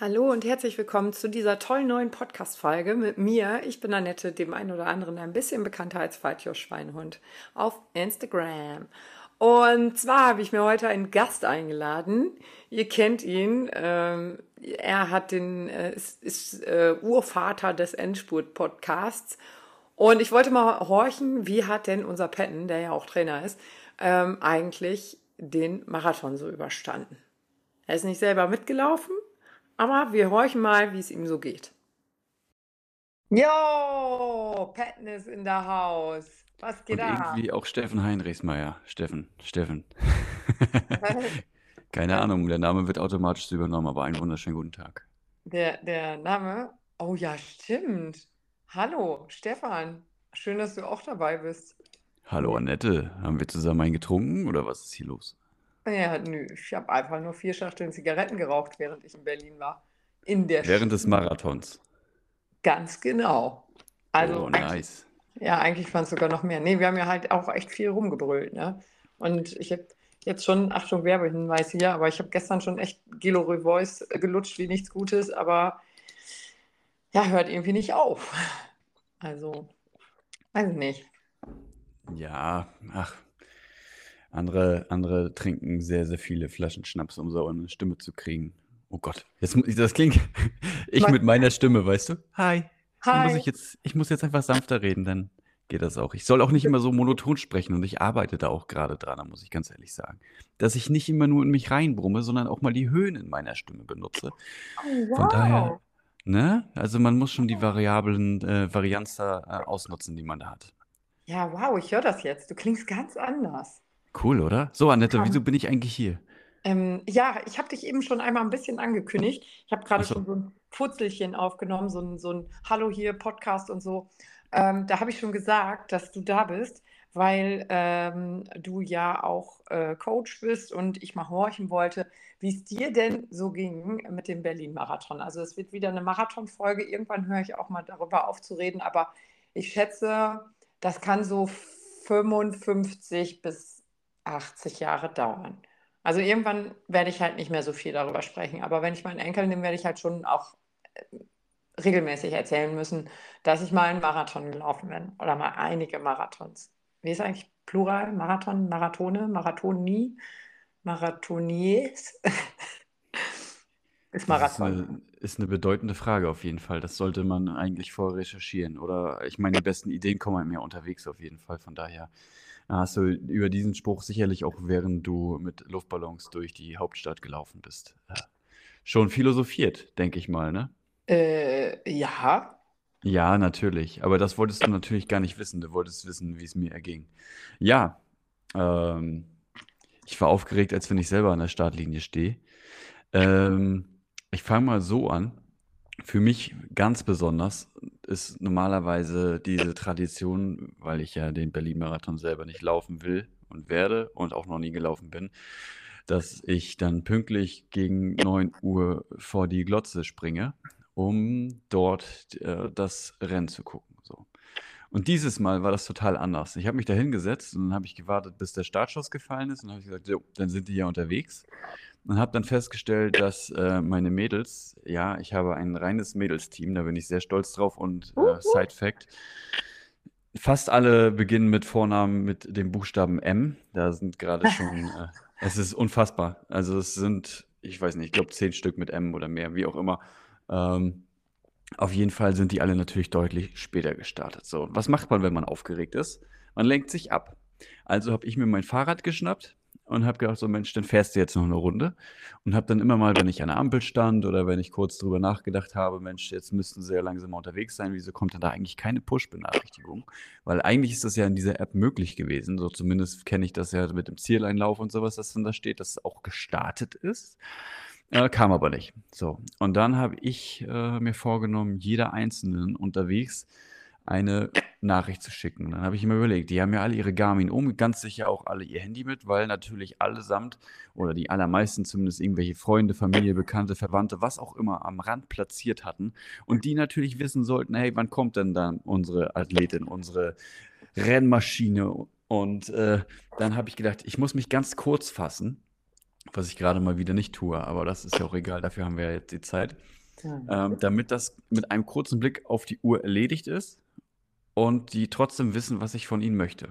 Hallo und herzlich willkommen zu dieser tollen neuen Podcast-Folge mit mir. Ich bin Annette, dem einen oder anderen ein bisschen bekannter als Faltjoch Schweinhund auf Instagram. Und zwar habe ich mir heute einen Gast eingeladen. Ihr kennt ihn. Ähm, er hat den, äh, ist, ist äh, Urvater des Endspurt-Podcasts. Und ich wollte mal horchen, wie hat denn unser Petten, der ja auch Trainer ist, ähm, eigentlich den Marathon so überstanden? Er ist nicht selber mitgelaufen, aber wir horchen mal, wie es ihm so geht. Jo, Patton ist in der Haus. Was geht Und ab? irgendwie auch Steffen Heinrichsmeier. Steffen, Steffen. Keine Ahnung, der Name wird automatisch übernommen, aber einen wunderschönen guten Tag. Der, der Name? Oh ja, stimmt. Hallo, Stefan. Schön, dass du auch dabei bist. Hallo Annette, haben wir zusammen einen getrunken oder was ist hier los? Ja, nö, ich habe einfach nur vier Schachteln Zigaretten geraucht, während ich in Berlin war. In der Während des Sch- Marathons. Ganz genau. Also Oh, eigentlich, nice. ja, eigentlich waren es sogar noch mehr. Nee, wir haben ja halt auch echt viel rumgebrüllt, ne? Und ich habe jetzt schon, Achtung, Werbehinweis hier, aber ich habe gestern schon echt Gelo Revoice gelutscht wie nichts Gutes, aber ja, hört irgendwie nicht auf. Also, weiß ich nicht. Ja, ach. Andere, andere trinken sehr, sehr viele Flaschen Schnaps, um so eine Stimme zu kriegen. Oh Gott, jetzt, das klingt. Ich mit meiner Stimme, weißt du? Hi. Dann muss Hi. ich jetzt, ich muss jetzt einfach sanfter reden, dann geht das auch. Ich soll auch nicht immer so monoton sprechen und ich arbeite da auch gerade dran, da muss ich ganz ehrlich sagen. Dass ich nicht immer nur in mich reinbrumme, sondern auch mal die Höhen in meiner Stimme benutze. Oh, Von daher, wow. ne? Also man muss schon die variablen äh, Varianz da äh, ausnutzen, die man da hat. Ja, wow, ich höre das jetzt. Du klingst ganz anders. Cool, oder? So, Annette, wieso bin ich eigentlich hier? Ähm, ja, ich habe dich eben schon einmal ein bisschen angekündigt. Ich habe gerade so. schon so ein Furzelchen aufgenommen, so ein, so ein Hallo hier Podcast und so. Ähm, da habe ich schon gesagt, dass du da bist, weil ähm, du ja auch äh, Coach bist und ich mal horchen wollte, wie es dir denn so ging mit dem Berlin-Marathon. Also es wird wieder eine Marathonfolge. Irgendwann höre ich auch mal darüber aufzureden, aber ich schätze, das kann so 55 bis 80 Jahre dauern. Also irgendwann werde ich halt nicht mehr so viel darüber sprechen. Aber wenn ich meinen Enkel nehme, werde ich halt schon auch äh, regelmäßig erzählen müssen, dass ich mal einen Marathon gelaufen bin oder mal einige Marathons. Wie ist eigentlich Plural? Marathon, Marathone, Marathonie, Marathoniers? Ist Das ist Marathon. eine, ist eine bedeutende Frage auf jeden Fall. Das sollte man eigentlich vorher recherchieren. Oder ich meine, die besten Ideen kommen ja unterwegs auf jeden Fall. Von daher hast du über diesen Spruch sicherlich auch, während du mit Luftballons durch die Hauptstadt gelaufen bist, äh, schon philosophiert, denke ich mal, ne? Äh, ja, Ja, natürlich. Aber das wolltest du natürlich gar nicht wissen. Du wolltest wissen, wie es mir erging. Ja, ähm, ich war aufgeregt, als wenn ich selber an der Startlinie stehe. Ähm, ich fange mal so an. Für mich ganz besonders ist normalerweise diese Tradition, weil ich ja den Berlin-Marathon selber nicht laufen will und werde und auch noch nie gelaufen bin, dass ich dann pünktlich gegen 9 Uhr vor die Glotze springe, um dort äh, das Rennen zu gucken. So. Und dieses Mal war das total anders. Ich habe mich da hingesetzt und dann habe ich gewartet, bis der Startschuss gefallen ist und habe gesagt, so, dann sind die ja unterwegs. Und habe dann festgestellt, dass äh, meine Mädels, ja, ich habe ein reines Mädelsteam, da bin ich sehr stolz drauf und äh. Side Fact, fast alle beginnen mit Vornamen mit dem Buchstaben M. Da sind gerade schon, äh, es ist unfassbar. Also es sind, ich weiß nicht, ich glaube zehn Stück mit M oder mehr, wie auch immer. Ähm, auf jeden Fall sind die alle natürlich deutlich später gestartet. So, was macht man, wenn man aufgeregt ist? Man lenkt sich ab. Also habe ich mir mein Fahrrad geschnappt und habe gedacht, so Mensch, dann fährst du jetzt noch eine Runde. Und habe dann immer mal, wenn ich an der Ampel stand oder wenn ich kurz drüber nachgedacht habe, Mensch, jetzt müssten sie ja langsam mal unterwegs sein, wieso kommt denn da eigentlich keine Push-Benachrichtigung? Weil eigentlich ist das ja in dieser App möglich gewesen. So zumindest kenne ich das ja mit dem Zieleinlauf und sowas, das dann da steht, dass es auch gestartet ist. Äh, kam aber nicht. So. Und dann habe ich äh, mir vorgenommen, jeder Einzelnen unterwegs eine Nachricht zu schicken. Dann habe ich mir überlegt, die haben ja alle ihre Garmin um, ganz sicher auch alle ihr Handy mit, weil natürlich allesamt oder die allermeisten zumindest irgendwelche Freunde, Familie, Bekannte, Verwandte, was auch immer am Rand platziert hatten und die natürlich wissen sollten, hey, wann kommt denn dann unsere Athletin, unsere Rennmaschine? Und äh, dann habe ich gedacht, ich muss mich ganz kurz fassen was ich gerade mal wieder nicht tue, aber das ist ja auch egal, dafür haben wir ja jetzt die Zeit. Ähm, damit das mit einem kurzen Blick auf die Uhr erledigt ist und die trotzdem wissen, was ich von ihnen möchte.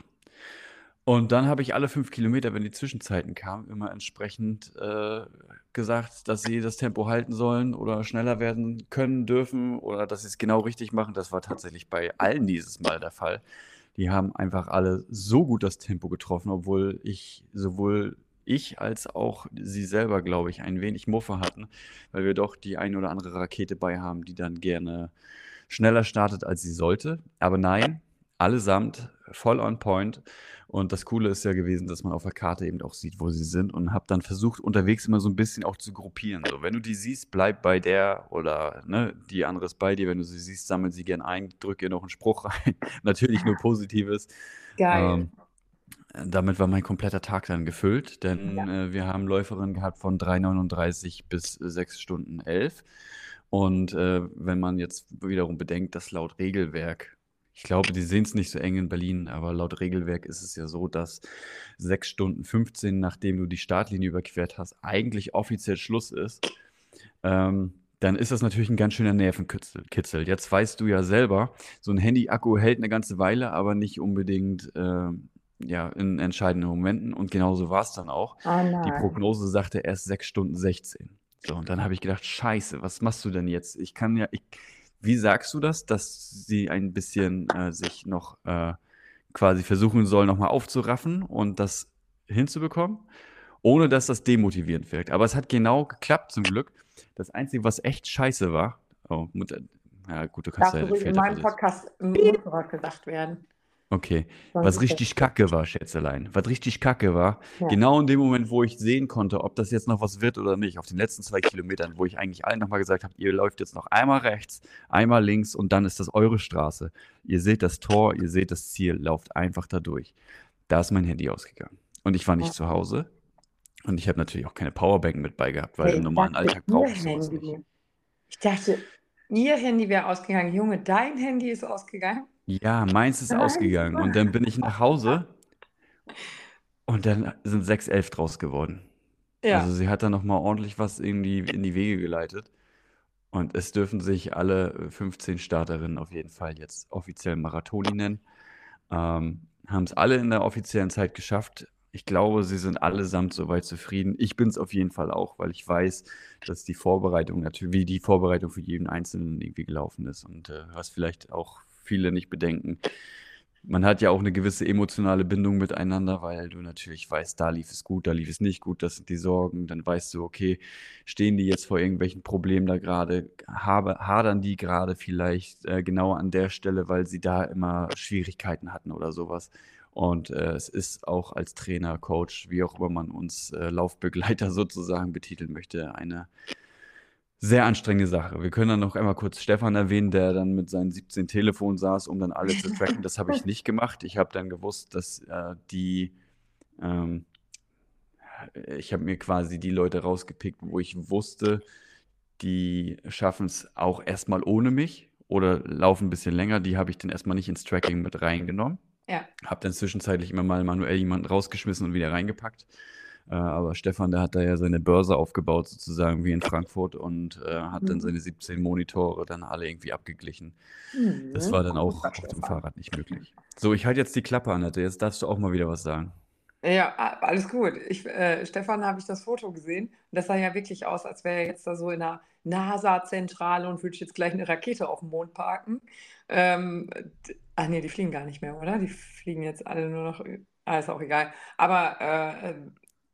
Und dann habe ich alle fünf Kilometer, wenn die Zwischenzeiten kamen, immer entsprechend äh, gesagt, dass sie das Tempo halten sollen oder schneller werden können dürfen oder dass sie es genau richtig machen. Das war tatsächlich bei allen dieses Mal der Fall. Die haben einfach alle so gut das Tempo getroffen, obwohl ich sowohl ich als auch sie selber, glaube ich, ein wenig Muffe hatten, weil wir doch die ein oder andere Rakete bei haben, die dann gerne schneller startet, als sie sollte. Aber nein, allesamt voll on point. Und das Coole ist ja gewesen, dass man auf der Karte eben auch sieht, wo sie sind und habe dann versucht, unterwegs immer so ein bisschen auch zu gruppieren. So, wenn du die siehst, bleib bei der oder ne, die andere ist bei dir. Wenn du sie siehst, sammel sie gern ein, drück ihr noch einen Spruch rein. Natürlich nur Positives. Geil. Ähm, damit war mein kompletter Tag dann gefüllt, denn Ja. äh, wir haben Läuferinnen gehabt von 3,39 bis 6 Stunden 11. Und äh, wenn man jetzt wiederum bedenkt, dass laut Regelwerk ich glaube, die sehen es nicht so eng in Berlin, aber laut Regelwerk ist es ja so, dass 6 Stunden 15, nachdem du die Startlinie überquert hast, eigentlich offiziell Schluss ist. Ähm, dann ist das natürlich ein ganz schöner Nervenkitzel. Kitzel. Jetzt weißt du ja selber, so ein Handy-Akku hält eine ganze Weile, aber nicht unbedingt ähm, ja, in entscheidenden Momenten. Und genauso war es dann auch. Oh Die. Prognose sagte erst 6 Stunden 16. So, und dann habe ich gedacht, scheiße, was machst du denn jetzt? Ich kann ja, ich, wie sagst du das, dass sie ein bisschen äh, sich noch äh, quasi versuchen soll, nochmal aufzuraffen und das hinzubekommen, ohne dass das demotivierend wirkt? Aber es hat genau geklappt, zum Glück. Das Einzige, was echt scheiße war, oh, Mutter, ja gut, du kannst Darf ja ruhig in meinem. Podcast gesagt werden. Okay, was richtig kacke war, Schätzelein, was richtig kacke war, Ja. genau in dem Moment, wo ich sehen konnte, ob das jetzt noch was wird oder nicht, auf den letzten zwei Kilometern, wo ich eigentlich allen nochmal gesagt habe, ihr läuft jetzt noch einmal rechts, einmal links und dann ist das eure Straße. Ihr seht das Tor, ihr seht das Ziel, lauft einfach da durch. Da ist mein Handy ausgegangen. Und ich war nicht Ja. zu Hause. Und ich habe natürlich auch keine Powerbank mit bei gehabt, weil Hey, im normalen dachte, Alltag brauche ich sowas Handy. nicht. Ich dachte, ihr Handy wäre ausgegangen. Junge, dein Handy ist ausgegangen? Ja, meins ist ausgegangen. Und dann bin ich nach Hause und dann sind 6,11 draus geworden. Ja. Also sie hat da nochmal ordentlich was in die, in die Wege geleitet. Und es dürfen sich alle 15 Starterinnen auf jeden Fall jetzt offiziell Marathoni nennen. Ähm, haben es alle in der offiziellen Zeit geschafft. Ich glaube, sie sind allesamt soweit zufrieden. Ich bin es auf jeden Fall auch, weil ich weiß, dass die Vorbereitung natürlich, wie die Vorbereitung für jeden Einzelnen irgendwie gelaufen ist. Und äh, was vielleicht auch viele nicht bedenken, man hat ja auch eine gewisse emotionale Bindung miteinander, weil du natürlich weißt, da lief es gut, da lief es nicht gut, das sind die Sorgen. Dann weißt du, okay, stehen die jetzt vor irgendwelchen Problemen da gerade, hadern die gerade vielleicht äh, genau an der Stelle, weil sie da immer Schwierigkeiten hatten oder sowas. Und äh, es ist auch als Trainer, Coach, wie auch immer man uns äh, Laufbegleiter sozusagen betiteln möchte, eine sehr anstrengende Sache. Wir können dann noch einmal kurz Stefan erwähnen, der dann mit seinen 17 Telefonen saß, um dann alle zu tracken. Das habe ich nicht gemacht. Ich habe dann gewusst, dass äh, die, ähm, ich habe mir quasi die Leute rausgepickt, wo ich wusste, die schaffen es auch erstmal ohne mich oder laufen ein bisschen länger. Die habe ich dann erstmal nicht ins Tracking mit reingenommen. Ja. Habe dann zwischenzeitlich immer mal manuell jemanden rausgeschmissen und wieder reingepackt. Äh, aber Stefan, der hat da ja seine Börse aufgebaut, sozusagen wie in Frankfurt und äh, hat dann Mhm. seine 17 Monitore dann alle irgendwie abgeglichen. Mhm. Das war dann auch auf dem. Fahrrad nicht möglich. So, ich halte jetzt die Klappe, Annette. Jetzt darfst du auch mal wieder was sagen. Ja, alles gut. Ich, äh, Stefan habe ich das Foto gesehen und das sah ja wirklich aus, als wäre er jetzt da so in der NASA-Zentrale und würde jetzt gleich eine Rakete auf dem Mond parken. Ähm, ach nee, die fliegen gar nicht mehr, oder? Die fliegen jetzt alle nur noch. Ah, ist auch egal. Aber äh,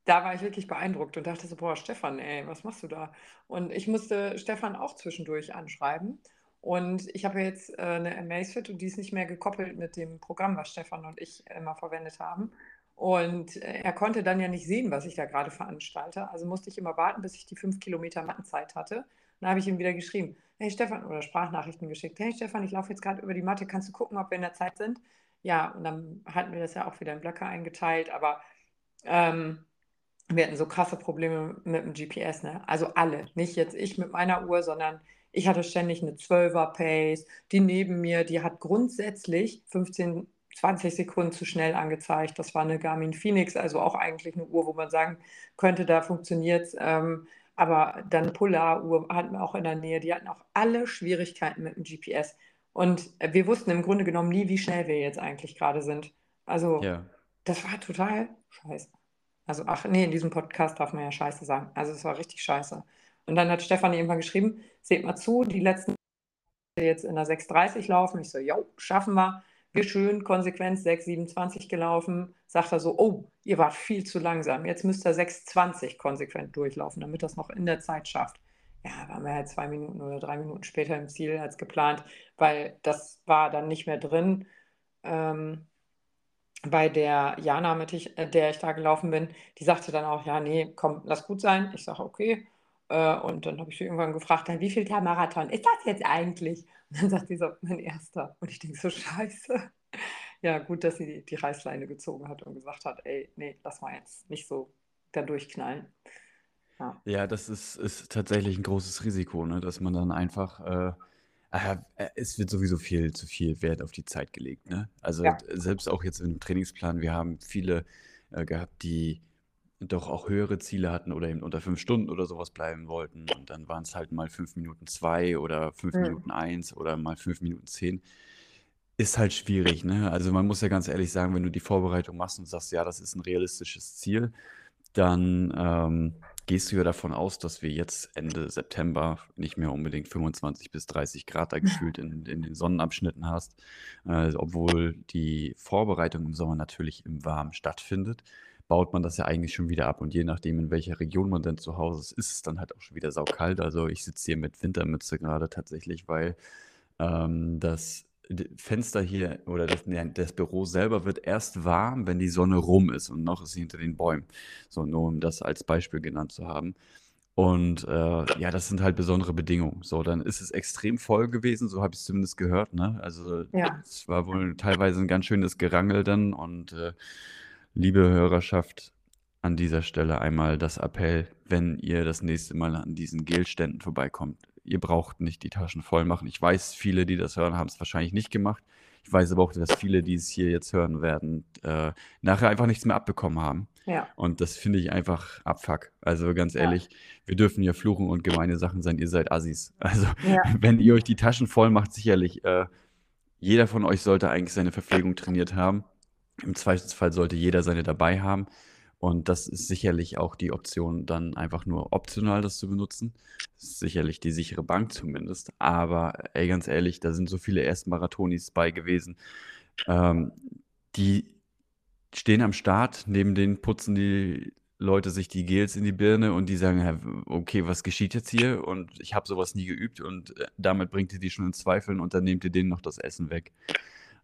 da war ich wirklich beeindruckt und dachte so, boah, Stefan, ey, was machst du da? Und ich musste Stefan auch zwischendurch anschreiben. Und ich habe jetzt äh, eine Amazfit und die ist nicht mehr gekoppelt mit dem Programm, was Stefan und ich immer verwendet haben. Und äh, er konnte dann ja nicht sehen, was ich da gerade veranstalte. Also musste ich immer warten, bis ich die fünf Kilometer Mattenzeit hatte. Dann habe ich ihm wieder geschrieben, hey Stefan, oder Sprachnachrichten geschickt, hey Stefan, ich laufe jetzt gerade über die Matte, kannst du gucken, ob wir in der Zeit sind? Ja, und dann hatten wir das ja auch wieder in Blöcke eingeteilt, aber ähm, wir hatten so krasse Probleme mit dem GPS, ne? Also alle, nicht jetzt ich mit meiner Uhr, sondern ich hatte ständig eine 12er Pace, die neben mir, die hat grundsätzlich 15 20 Sekunden zu schnell angezeigt. Das war eine Garmin Phoenix, also auch eigentlich eine Uhr, wo man sagen könnte, da funktioniert es. Ähm, aber dann Polar-Uhr hatten wir auch in der Nähe. Die hatten auch alle Schwierigkeiten mit dem GPS. Und wir wussten im Grunde genommen nie, wie schnell wir jetzt eigentlich gerade sind. Also, Ja. das war total scheiße. Also, ach nee, in diesem Podcast darf man ja scheiße sagen. Also, es war richtig scheiße. Und dann hat Stefan irgendwann geschrieben, seht mal zu, die letzten jetzt in der 6.30 laufen. Ich so, jo, schaffen wir. Wir schön konsequent 6,27 gelaufen. Sagt er so, oh, ihr wart viel zu langsam. Jetzt müsst ihr 6,20 konsequent durchlaufen, damit das noch in der Zeit schafft. Ja, waren wir halt zwei Minuten oder drei Minuten später im Ziel als geplant, weil das war dann nicht mehr drin. Ähm, bei der Jana, mit ich, äh, der ich da gelaufen bin, die sagte dann auch, ja, nee, komm, lass gut sein. Ich sage, okay. Äh, und dann habe ich sie irgendwann gefragt, wie viel der Marathon ist das jetzt eigentlich? Und dann sagt sie so, mein erster. Und ich denke so, scheiße. Ja, gut, dass sie die, die Reißleine gezogen hat und gesagt hat, ey, nee, lass mal jetzt nicht so da durchknallen. Ja. ja, das ist, ist tatsächlich ein großes Risiko, ne? dass man dann einfach, äh, es wird sowieso viel zu viel Wert auf die Zeit gelegt. Ne? Also Ja. selbst auch jetzt im Trainingsplan, wir haben viele äh, gehabt, die doch auch höhere Ziele hatten oder eben unter fünf Stunden oder sowas bleiben wollten. Und dann waren es halt mal fünf Minuten zwei oder fünf Mhm. Minuten eins oder mal fünf Minuten zehn. Ist halt schwierig, ne? Also man muss ja ganz ehrlich sagen, wenn du die Vorbereitung machst und sagst, ja, das ist ein realistisches Ziel, dann ähm, gehst du ja davon aus, dass wir jetzt Ende September nicht mehr unbedingt 25 bis 30 Grad da gefühlt in, in den Sonnenabschnitten hast, äh, obwohl die Vorbereitung im Sommer natürlich im Warmen stattfindet baut man das ja eigentlich schon wieder ab. Und je nachdem, in welcher Region man denn zu Hause ist, ist es dann halt auch schon wieder saukalt. Also ich sitze hier mit Wintermütze gerade tatsächlich, weil ähm, das Fenster hier oder das, nee, das Büro selber wird erst warm, wenn die Sonne rum ist und noch ist sie hinter den Bäumen. So, nur um das als Beispiel genannt zu haben. Und äh, ja, das sind halt besondere Bedingungen. So, dann ist es extrem voll gewesen, so habe ich es zumindest gehört. Ne? Also Ja. es war wohl teilweise ein ganz schönes Gerangel dann und äh, Liebe Hörerschaft, an dieser Stelle einmal das Appell, wenn ihr das nächste Mal an diesen Gelständen vorbeikommt. Ihr braucht nicht die Taschen voll machen. Ich weiß, viele, die das hören, haben es wahrscheinlich nicht gemacht. Ich weiß aber auch, dass viele, die es hier jetzt hören werden, äh, nachher einfach nichts mehr abbekommen haben. Ja. Und das finde ich einfach Abfuck. Also ganz Ja. ehrlich, wir dürfen ja fluchen und gemeine Sachen sein. Ihr seid Assis. Also Ja. wenn ihr euch die Taschen voll macht, sicherlich, äh, jeder von euch sollte eigentlich seine Verpflegung trainiert haben. Im Zweifelsfall sollte jeder seine dabei haben. Und das ist sicherlich auch die Option, dann einfach nur optional das zu benutzen. Sicherlich die sichere Bank zumindest. Aber ey, ganz ehrlich, da sind so viele Erstmarathonis bei gewesen. Ähm, die stehen am Start, neben denen putzen die Leute sich die Gels in die Birne und die sagen, "Hä, okay, was geschieht jetzt hier? Und ich habe sowas nie geübt und äh, damit bringt ihr die schon in Zweifeln und dann nehmt ihr denen noch das Essen weg.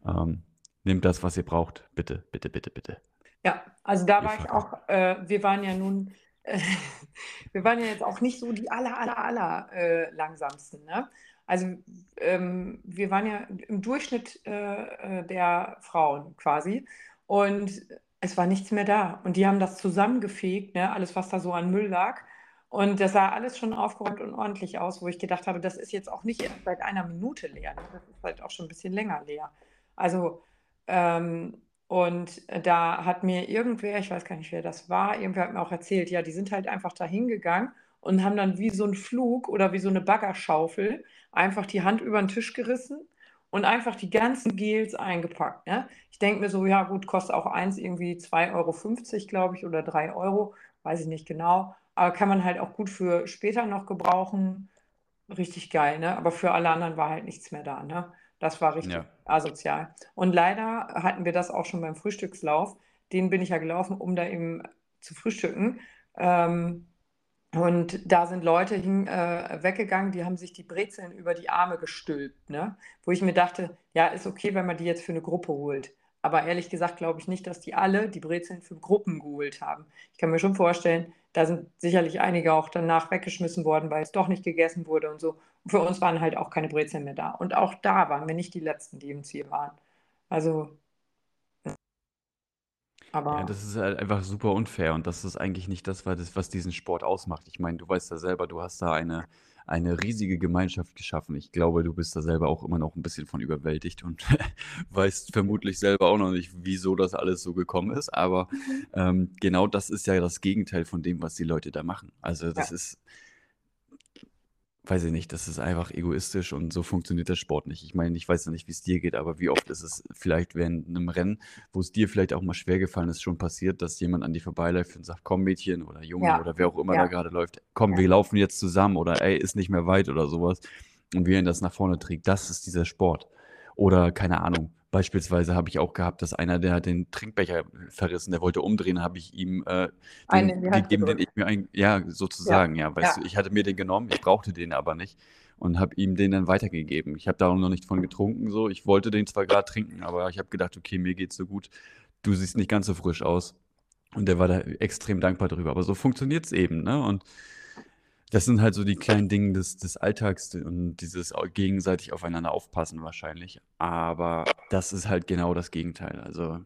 Ähm, nehmt das, was ihr braucht. Bitte, bitte, bitte, bitte. Ja, also da war ich auch, äh, wir waren ja nun, äh, wir waren ja jetzt auch nicht so die aller, aller, aller äh, langsamsten, ne? Also ähm, wir waren ja im Durchschnitt äh, äh, der Frauen quasi und es war nichts mehr da. Und die haben das zusammengefegt, ne? Alles, was da so an Müll lag. Und das sah alles schon aufgeräumt und ordentlich aus, wo ich gedacht habe, das ist jetzt auch nicht erst seit einer Minute leer. Ne? Das ist halt auch schon ein bisschen länger leer. Also ähm, und da hat mir irgendwer, ich weiß gar nicht, wer das war, irgendwer hat mir auch erzählt, ja, die sind halt einfach da hingegangen und haben dann wie so ein Flug oder wie so eine Baggerschaufel einfach die Hand über den Tisch gerissen und einfach die ganzen Gels eingepackt. Ne? Ich denke mir so, ja gut, kostet auch eins irgendwie 2,50 Euro, glaube ich, oder 3 Euro, weiß ich nicht genau. Aber kann man halt auch gut für später noch gebrauchen. Richtig geil, ne? Aber für alle anderen war halt nichts mehr da, ne? Das war richtig Ja. asozial. Und leider hatten wir das auch schon beim Frühstückslauf. Den bin ich ja gelaufen, um da eben zu frühstücken. Ähm, und da sind Leute hin, äh, weggegangen, die haben sich die Brezeln über die Arme gestülpt, ne? Wo ich mir dachte, ja, ist okay, wenn man die jetzt für eine Gruppe holt. Aber ehrlich gesagt glaube ich nicht, dass die alle die Brezeln für Gruppen geholt haben. Ich kann mir schon vorstellen, da sind sicherlich einige auch danach weggeschmissen worden, weil es doch nicht gegessen wurde und so. Und für uns waren halt auch keine Brezeln mehr da. Und auch da waren wir nicht die Letzten, die im Ziel waren. Also, Ja, aber das ist halt einfach super unfair und das ist eigentlich nicht das, was diesen Sport ausmacht. Ich meine, du weißt ja selber, du hast da eine, eine riesige Gemeinschaft geschaffen. Ich glaube, du bist da selber auch immer noch ein bisschen von überwältigt und weißt vermutlich selber auch noch nicht, wieso das alles so gekommen ist. Aber Mhm. ähm, genau das ist ja das Gegenteil von dem, was die Leute da machen. Also das Ja. ist, weiß ich nicht, das ist einfach egoistisch und so funktioniert der Sport nicht. Ich meine, ich weiß ja nicht, wie es dir geht, aber wie oft ist es vielleicht während einem Rennen, wo es dir vielleicht auch mal schwer gefallen ist, schon passiert, dass jemand an dir vorbeiläuft und sagt, komm Mädchen oder Junge Ja, oder wer auch immer da ja, gerade läuft, komm, wir laufen jetzt zusammen oder ey, ist nicht mehr weit oder sowas und wie ihn das nach vorne trägt. Das ist dieser Sport. Oder keine Ahnung, beispielsweise habe ich auch gehabt, dass einer, der hat den Trinkbecher verrissen, der wollte umdrehen, habe ich ihm äh, den gegeben, den ich mir ein, ja, Ja, sozusagen, ja, weißt ja. du, ich hatte mir den genommen, ich brauchte den aber nicht und habe ihm den dann weitergegeben. Ich habe da noch nicht von getrunken, so. Ich wollte den zwar gerade trinken, aber ich habe gedacht, okay, mir geht's so gut, du siehst nicht ganz so frisch aus. Und der war da extrem dankbar drüber. Aber so funktioniert's eben, ne? Und das sind halt so die kleinen Dinge des, des Alltags und dieses gegenseitig aufeinander aufpassen wahrscheinlich. Aber das ist halt genau das Gegenteil. Also,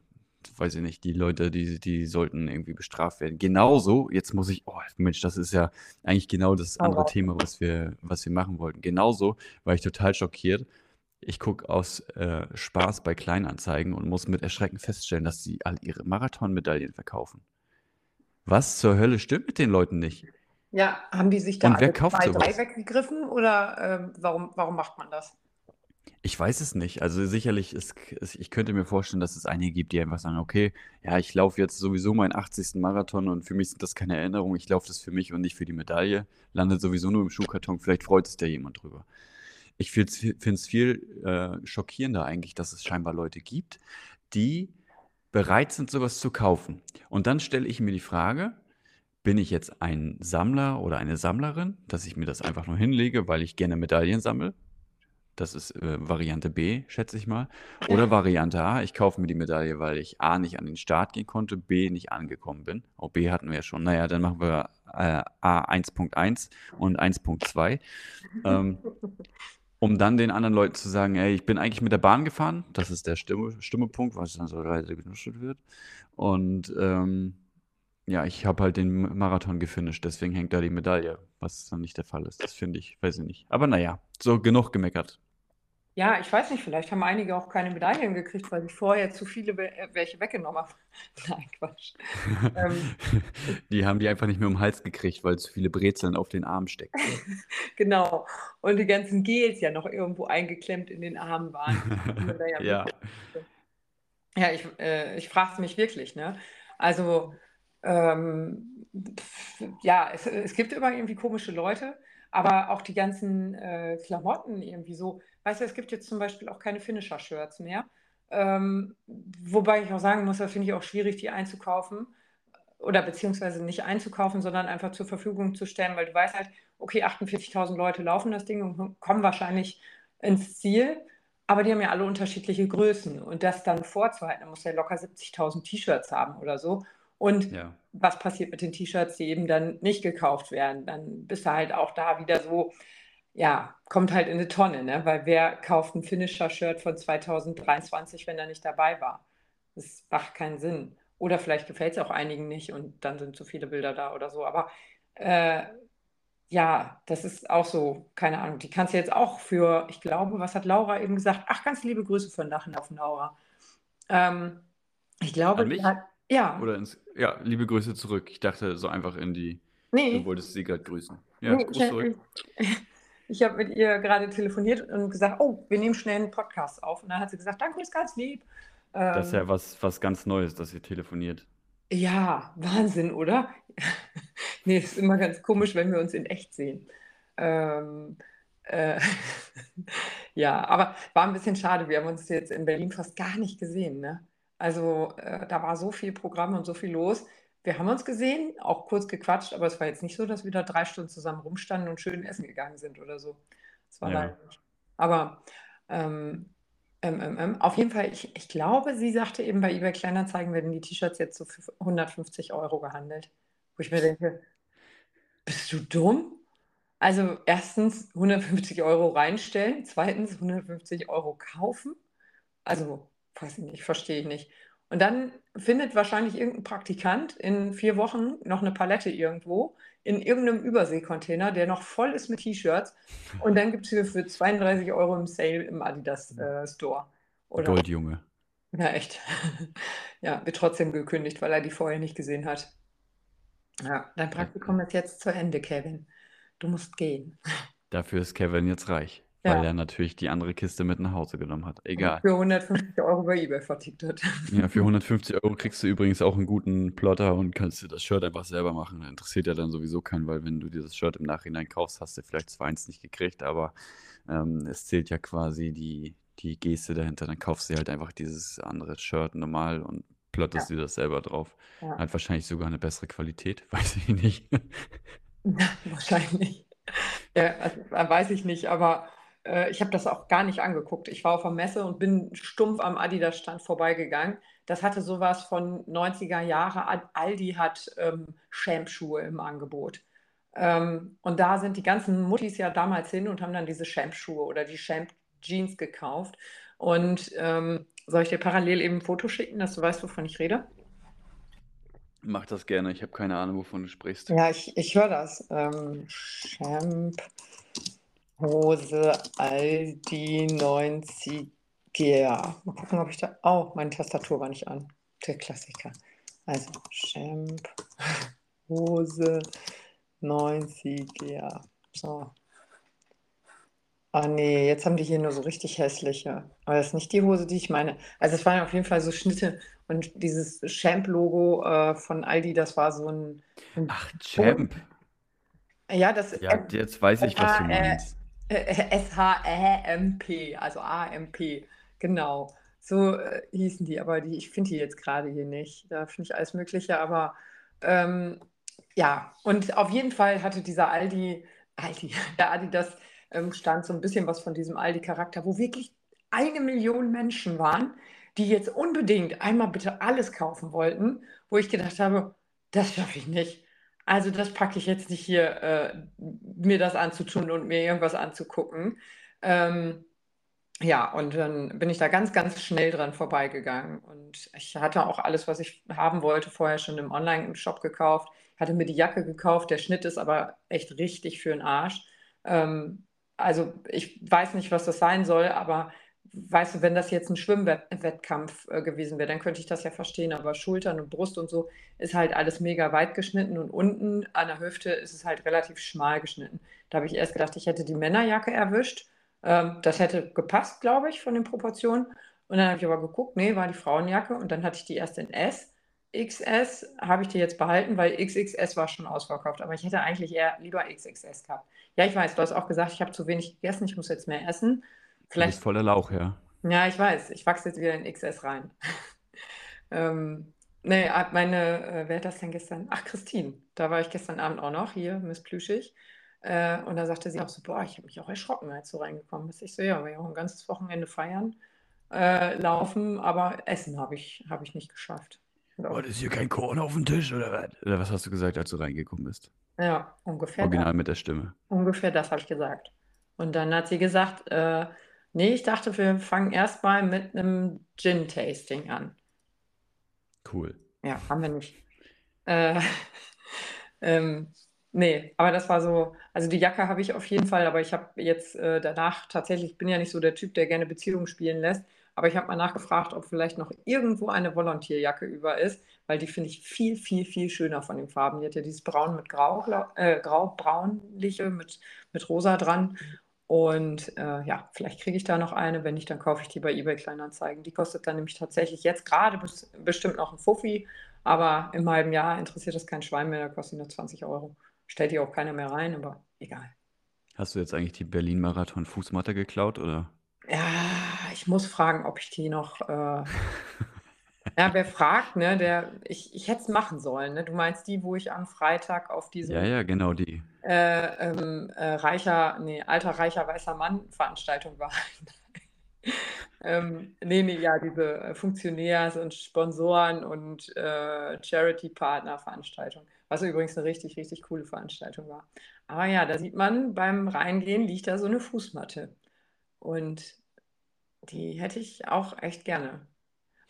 weiß ich nicht, die Leute, die, die sollten irgendwie bestraft werden. Genauso, jetzt muss ich, oh Mensch, das ist ja eigentlich genau das Hau andere. Thema, was wir, was wir machen wollten. Genauso war ich total schockiert. Ich gucke aus äh, Spaß bei Kleinanzeigen und muss mit Erschrecken feststellen, dass sie all ihre Marathonmedaillen verkaufen. Was zur Hölle stimmt mit den Leuten nicht? Ja, haben die sich da Und wer alle kauft zwei, drei sowas? weggegriffen oder ähm, warum, warum macht man das? Ich weiß es nicht. Also sicherlich, ist, ist, ich könnte mir vorstellen, dass es einige gibt, die einfach sagen, okay, ja, ich laufe jetzt sowieso meinen 80. Marathon und für mich sind das keine Erinnerungen. Ich laufe das für mich und nicht für die Medaille. Landet sowieso nur im Schuhkarton. Vielleicht freut sich da jemand drüber. Ich finde es viel äh, schockierender eigentlich, dass es scheinbar Leute gibt, die bereit sind, sowas zu kaufen. Und dann stelle ich mir die Frage, bin ich jetzt ein Sammler oder eine Sammlerin, dass ich mir das einfach nur hinlege, weil ich gerne Medaillen sammle? Das ist äh, Variante B, schätze ich mal. Oder Variante A, ich kaufe mir die Medaille, weil ich A nicht an den Start gehen konnte, B nicht angekommen bin. Auch B hatten wir ja schon. Naja, dann machen wir äh, A 1.1 und 1.2. Ähm, um dann den anderen Leuten zu sagen, ey, ich bin eigentlich mit der Bahn gefahren. Das ist der Stimme, Stimmepunkt, was dann so leise genuschelt wird. Und ähm, ja, ich habe halt den Marathon gefinisht, deswegen hängt da die Medaille, was dann nicht der Fall ist. Das finde ich, weiß ich nicht. Aber naja, so genug gemeckert. Ja, ich weiß nicht, vielleicht haben einige auch keine Medaillen gekriegt, weil ich vorher zu viele äh, welche weggenommen habe. Nein, Quatsch. Ähm, Die haben die einfach nicht mehr um den Hals gekriegt, weil zu viele Brezeln auf den Arm steckten. genau. Und die ganzen Gels ja noch irgendwo eingeklemmt in den Armen waren. ja. Ja, ich, äh, ich frage es mich wirklich, ne? Also, ähm, ja, es, es gibt immer irgendwie komische Leute, aber auch die ganzen äh, Klamotten irgendwie so. Weißt du, es gibt jetzt zum Beispiel auch keine Finisher-Shirts mehr. Ähm, wobei ich auch sagen muss, da finde ich auch schwierig, die einzukaufen oder beziehungsweise nicht einzukaufen, sondern einfach zur Verfügung zu stellen, weil du weißt halt, okay, 48.000 Leute laufen das Ding und kommen wahrscheinlich ins Ziel, aber die haben ja alle unterschiedliche Größen und das dann vorzuhalten, da muss ja locker 70.000 T-Shirts haben oder so. Und ja. was passiert mit den T-Shirts, die eben dann nicht gekauft werden? Dann bist du halt auch da wieder so, ja, kommt halt in eine Tonne, ne? Weil wer kauft ein Finisher-Shirt von 2023, wenn er nicht dabei war? Das macht keinen Sinn. Oder vielleicht gefällt es auch einigen nicht und dann sind zu viele Bilder da oder so. Aber äh, ja, das ist auch so, keine Ahnung. Die kannst du jetzt auch für, ich glaube, was hat Laura eben gesagt? Ach, ganz liebe Grüße von Lachenhaufen, Laura. Ähm, ich glaube, die hat, ja, Oder ins, ja, liebe Grüße zurück. Ich dachte so einfach in die, du nee, wolltest sie gerade grüßen. Ja, nee, Gruß ich, zurück. ich, habe mit ihr gerade telefoniert und gesagt, oh, wir nehmen schnell einen Podcast auf. Und dann hat sie gesagt, danke, ist ganz lieb. Das ist Ähm, ja was, was ganz Neues, dass ihr telefoniert. ja, Wahnsinn, oder? Nee, ist immer ganz komisch, wenn wir uns in echt sehen. Ähm, äh, ja, aber war ein bisschen schade. Wir haben uns jetzt in Berlin fast gar nicht gesehen, ne? Also äh, da war so viel Programm und so viel los. Wir haben uns gesehen, auch kurz gequatscht, aber es war jetzt nicht so, dass wir da drei Stunden zusammen rumstanden und schön essen gegangen sind oder so. Das war Ja. nicht. Aber ähm, ähm, ähm, ähm, auf jeden Fall, ich, ich glaube, sie sagte eben, bei eBay Kleinanzeigen werden die T-Shirts jetzt so für 150 Euro gehandelt. Wo ich mir denke, bist du dumm? Also erstens 150 Euro reinstellen, zweitens 150 Euro kaufen. Also, weiß ich nicht, verstehe ich nicht. Und dann findet wahrscheinlich irgendein Praktikant in vier Wochen noch eine Palette irgendwo in irgendeinem Überseekontainer, der noch voll ist mit T-Shirts. Und dann gibt es sie für 32 Euro im Sale im Adidas äh, Store. Oder? Goldjunge. Ja, echt. ja, wird trotzdem gekündigt, weil er die vorher nicht gesehen hat. Ja, dein Praktikum ist jetzt zu Ende, Kevin. Du musst gehen. Dafür ist Kevin jetzt reich. Ja. Weil er natürlich die andere Kiste mit nach Hause genommen hat. Egal. Für 150 Euro bei eBay vertickt hat. Ja, für 150 Euro kriegst du übrigens auch einen guten Plotter und kannst dir das Shirt einfach selber machen. Interessiert ja dann sowieso keinen, weil wenn du dieses Shirt im Nachhinein kaufst, hast du vielleicht zwar eins nicht gekriegt, aber ähm, es zählt ja quasi die, die Geste dahinter. Dann kaufst du halt einfach dieses andere Shirt normal und plotterst ja. dir das selber drauf. Ja. Hat wahrscheinlich sogar eine bessere Qualität, weiß ich nicht. wahrscheinlich. Ja, also, weiß ich nicht, aber äh, ich habe das auch gar nicht angeguckt. Ich war auf der Messe und bin stumpf am Adidas-Stand vorbeigegangen. Das hatte sowas von 90er Jahre. Aldi hat ähm, Champ-Schuhe im Angebot. Ähm, und da sind die ganzen Muttis ja damals hin und haben dann diese Champ-Schuhe oder die Champ-Jeans gekauft. Und ähm, soll ich dir parallel eben ein Foto schicken, dass du weißt, wovon ich rede? Mach das gerne. Ich habe keine Ahnung, wovon du sprichst. Ja, ich, ich höre das. Ähm, Champ Hose Aldi 90er. Mal gucken, ob ich da. Oh, meine Tastatur war nicht an. Der Klassiker. Also Champ Hose 90er. So. Ah nee, jetzt haben die hier nur so richtig hässliche. Aber das ist nicht die Hose, die ich meine. Also es waren auf jeden Fall so Schnitte und dieses Champ-Logo äh, von Aldi, das war so ein, ein Ach, Champ. Ja, das Ja, jetzt weiß ich, was du meinst. S-H-E-M-P, also A-M-P, genau. So äh, hießen die, aber die, ich finde die jetzt gerade hier nicht. Da finde ich alles Mögliche, aber ähm, ja, und auf jeden Fall hatte dieser Aldi, Aldi, der Adidas ähm, stand so ein bisschen was von diesem Aldi-Charakter, wo wirklich eine Million Menschen waren, die jetzt unbedingt einmal bitte alles kaufen wollten, wo ich gedacht habe, das schaffe ich nicht. Also das packe ich jetzt nicht hier, äh, mir das anzutun und mir irgendwas anzugucken. Ähm, ja, und dann bin ich da ganz, ganz schnell dran vorbeigegangen. Und ich hatte auch alles, was ich haben wollte, vorher schon im Online-Shop gekauft. Hatte mir die Jacke gekauft. Der Schnitt ist aber echt richtig für den Arsch. Ähm, also ich weiß nicht, was das sein soll, aber weißt du, wenn das jetzt ein Schwimmwettkampf äh, gewesen wäre, dann könnte ich das ja verstehen, aber Schultern und Brust und so ist halt alles mega weit geschnitten und unten an der Hüfte ist es halt relativ schmal geschnitten. Da habe ich erst gedacht, ich hätte die Männerjacke erwischt. Ähm, das hätte gepasst, glaube ich, von den Proportionen. Und dann habe ich aber geguckt, nee, war die Frauenjacke und dann hatte ich die erst in S. XS habe ich die jetzt behalten, weil XXS war schon ausverkauft. Aber ich hätte eigentlich eher lieber XXS gehabt. Ja, ich weiß, du hast auch gesagt, ich habe zu wenig gegessen, ich muss jetzt mehr essen. Vielleicht. Du bist voller Lauch, ja. Ja, ich weiß. Ich wachse jetzt wieder in XS rein. ähm, nee, ah, meine, äh, wer hat das denn gestern? Ach, Christine. Da war ich gestern Abend auch noch, hier, Miss Plüschig. Äh, und da sagte sie auch so, boah, ich habe mich auch erschrocken, als du reingekommen bist. Ich so, ja, wir ja auch ein ganzes Wochenende feiern, äh, laufen, aber Essen habe ich, hab ich nicht geschafft. Oh, ist hier kein Korn auf dem Tisch oder was? Oder was hast du gesagt, als du reingekommen bist? Ja, ungefähr. Original das. mit der Stimme. Ungefähr das habe ich gesagt. Und dann hat sie gesagt, äh, nee, ich dachte, wir fangen erstmal mit einem Gin-Tasting an. Cool. Ja, haben wir nicht. Äh, ähm, nee, aber das war so, also die Jacke habe ich auf jeden Fall, aber ich habe jetzt äh, danach tatsächlich, ich bin ja nicht so der Typ, der gerne Beziehungen spielen lässt, aber ich habe mal nachgefragt, ob vielleicht noch irgendwo eine Volontierjacke über ist, weil die finde ich viel, viel, viel schöner von den Farben. Die hat ja dieses Braun mit Grau, äh, Grau-Braunliche mit, mit Rosa dran. Und äh, ja, vielleicht kriege ich da noch eine. Wenn nicht, dann kaufe ich die bei eBay Kleinanzeigen. Die kostet dann nämlich tatsächlich jetzt gerade bestimmt noch ein Fuffi, aber im halben Jahr interessiert das kein Schwein mehr, da kostet die nur 20 Euro. Stellt die auch keiner mehr rein, aber egal. Hast du jetzt eigentlich die Berlin-Marathon-Fußmatte geklaut, oder? Ja, ich muss fragen, ob ich die noch. Äh... ja, wer fragt, ne? Der, ich, ich hätte es machen sollen. Ne? Du meinst die, wo ich am Freitag auf diese. Ja, ja, genau die äh, ähm, äh, reicher, nee, alter, reicher, weißer Mann-Veranstaltung war. ähm, nee, nee, ja, diese äh, Funktionärs- und Sponsoren- und äh, Charity-Partner-Veranstaltung, was übrigens eine richtig, richtig coole Veranstaltung war. Aber ja, da sieht man, beim Reingehen liegt da so eine Fußmatte. Und die hätte ich auch echt gerne.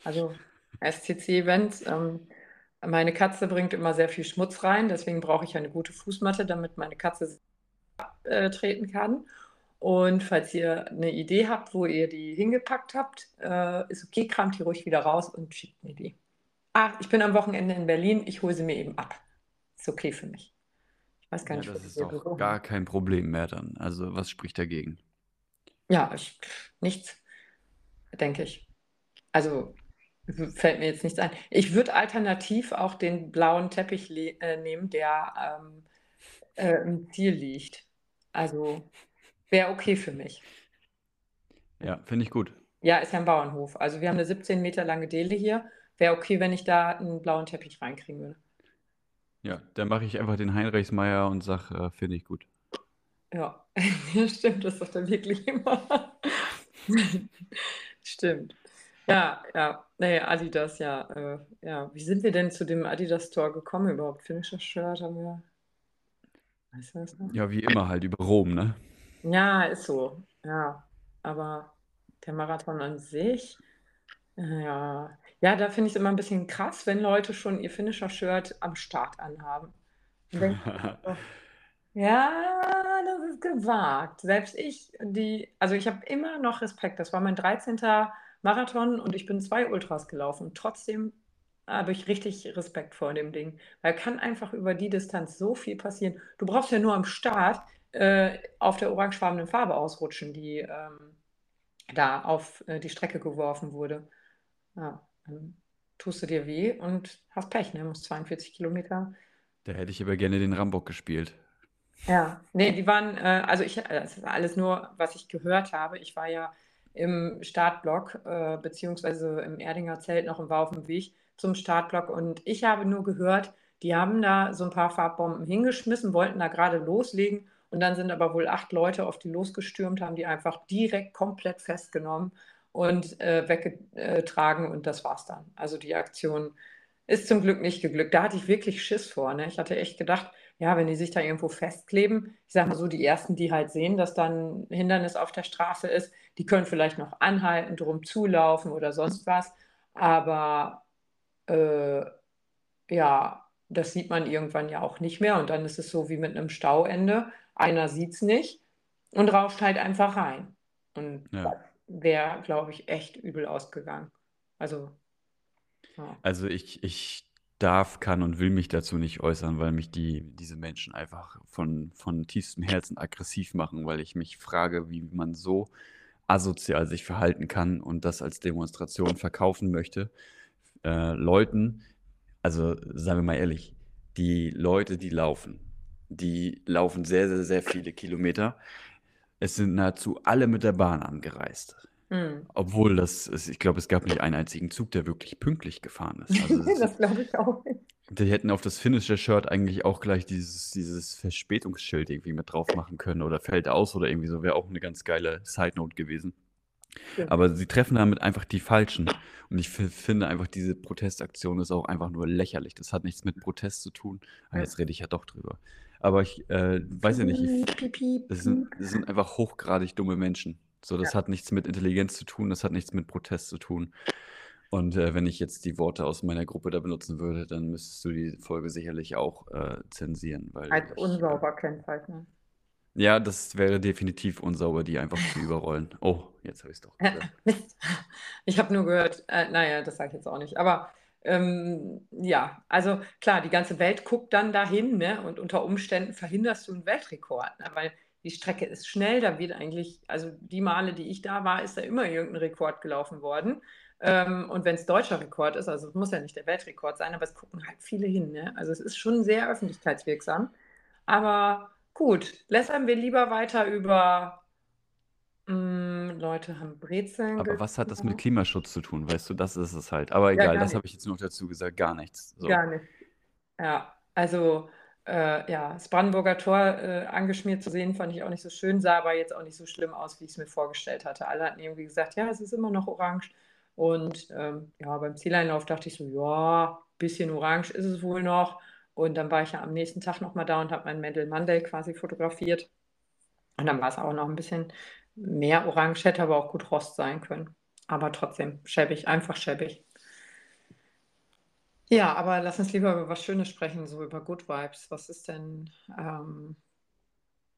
Also SCC-Events. Ähm, meine Katze bringt immer sehr viel Schmutz rein, deswegen brauche ich eine gute Fußmatte, damit meine Katze abtreten kann. Und falls ihr eine Idee habt, wo ihr die hingepackt habt, äh, ist okay, kramt die ruhig wieder raus und schickt mir die. Ah, ich bin am Wochenende in Berlin, ich hole sie mir eben ab. Ist okay für mich. Ich weiß gar ja, nicht, das ist doch gar kein Problem mehr dann. Also was spricht dagegen? Ja, ich, nichts, denke ich. Also fällt mir jetzt nichts ein. Ich würde alternativ auch den blauen Teppich äh, nehmen, der ähm, äh, im Ziel liegt. Also wäre okay für mich. Ja, finde ich gut. Ja, ist ja ein Bauernhof. Also wir haben eine 17 Meter lange Dele hier. Wäre okay, wenn ich da einen blauen Teppich reinkriegen würde. Ja, dann mache ich einfach den Heinrichsmeier und sage, äh, finde ich gut. Ja, stimmt, das sagt er wirklich immer. stimmt. Ja, ja, nee, Adidas, ja, äh, ja. Wie sind wir denn zu dem Adidas Store gekommen überhaupt? Finisher Shirt haben wir. Weißt du das noch? Ja, wie immer halt über Rom, ne? Ja, ist so. Ja, aber der Marathon an sich, ja, ja, da finde ich es immer ein bisschen krass, wenn Leute schon ihr Finisher-Shirt am Start anhaben. Ja, das ist gewagt. Selbst ich, die, also ich habe immer noch Respekt. Das war mein 13. Marathon und ich bin zwei Ultras gelaufen. Trotzdem habe ich richtig Respekt vor dem Ding. Weil kann einfach über die Distanz so viel passieren. Du brauchst ja nur am Start äh, auf der orangefarbenen Farbe ausrutschen, die ähm, da auf äh, die Strecke geworfen wurde. Ja, dann tust du dir weh und hast Pech, ne? Musst 42 Kilometer. Da hätte ich aber gerne den Rambock gespielt. Ja, nee, die waren, äh, also ich, das ist alles nur, was ich gehört habe. Ich war ja im Startblock, äh, beziehungsweise im Erdinger Zelt noch und war auf dem Weg zum Startblock und ich habe nur gehört, die haben da so ein paar Farbbomben hingeschmissen, wollten da gerade loslegen und dann sind aber wohl acht Leute auf die losgestürmt, haben die einfach direkt komplett festgenommen und äh, weggetragen und das war's dann. Also die Aktion ist zum Glück nicht geglückt. Da hatte ich wirklich Schiss vor. Ne? Ich hatte echt gedacht, ja, wenn die sich da irgendwo festkleben, ich sage mal so, die ersten, die halt sehen, dass dann ein Hindernis auf der Straße ist, die können vielleicht noch anhalten, drum zulaufen oder sonst was. Aber äh, ja, das sieht man irgendwann ja auch nicht mehr. Und dann ist es so wie mit einem Stauende. Einer sieht es nicht und rauscht halt einfach rein. Und ja. wäre, glaube ich, echt übel ausgegangen. Also, ja. also ich, ich darf, kann und will mich dazu nicht äußern, weil mich die, diese Menschen einfach von, von tiefstem Herzen aggressiv machen, weil ich mich frage, wie man so asozial sich verhalten kann und das als Demonstration verkaufen möchte. Äh, Leuten, also sagen wir mal ehrlich, die Leute, die laufen, die laufen sehr, sehr, sehr viele Kilometer. Es sind nahezu alle mit der Bahn angereist. Mhm. Obwohl das, ist, ich glaube, es gab nicht einen einzigen Zug, der wirklich pünktlich gefahren ist. Also das, das glaube ich auch nicht. Die hätten auf das finnische Shirt eigentlich auch gleich dieses, dieses Verspätungsschild irgendwie mit drauf machen können oder fällt aus oder irgendwie so. Wäre auch eine ganz geile Side Note gewesen. Ja. Aber sie treffen damit einfach die Falschen. Und ich finde einfach, diese Protestaktion ist auch einfach nur lächerlich. Das hat nichts mit Protest zu tun. Ah, jetzt rede ich ja doch drüber. Aber ich äh, weiß ja nicht, ich, das, sind, das sind einfach hochgradig dumme Menschen. So, das ja. hat nichts mit Intelligenz zu tun, das hat nichts mit Protest zu tun. Und äh, wenn ich jetzt die Worte aus meiner Gruppe da benutzen würde, dann müsstest du die Folge sicherlich auch äh, zensieren. Weil Als ich, unsauber kennzeichnen. Ja, das wäre definitiv unsauber, die einfach zu überrollen. Oh, jetzt habe ich es doch gesagt. ich habe nur gehört, äh, naja, das sage ich jetzt auch nicht. Aber ähm, ja, also klar, die ganze Welt guckt dann dahin ne? und unter Umständen verhinderst du einen Weltrekord, ne? weil die Strecke ist schnell, da wird eigentlich, also die Male, die ich da war, ist da immer irgendein Rekord gelaufen worden. Ähm, und wenn es deutscher Rekord ist, also es muss ja nicht der Weltrekord sein, aber es gucken halt viele hin. Ne? Also es ist schon sehr öffentlichkeitswirksam. Aber gut, lässern wir lieber weiter über mh, hm, Leute haben Brezeln. Aber was hat das mit Klimaschutz zu tun? Weißt du, das ist es halt. Aber egal, ja, das habe ich jetzt noch dazu gesagt, gar nichts. So. Gar nicht. Ja, also äh, ja, das Brandenburger Tor äh, angeschmiert zu sehen, fand ich auch nicht so schön, sah aber jetzt auch nicht so schlimm aus, wie ich es mir vorgestellt hatte. Alle hatten irgendwie gesagt, ja, es ist immer noch orange. Und ähm, ja, beim Zieleinlauf dachte ich so, ja, bisschen orange ist es wohl noch. Und dann war ich ja am nächsten Tag nochmal da und habe mein Mendel Monday quasi fotografiert. Und dann war es auch noch ein bisschen mehr orange, hätte aber auch gut Rost sein können. Aber trotzdem schäbig, einfach schäbig. Ja, aber lass uns lieber über was Schönes sprechen, so über Good Vibes. Was ist denn, ähm,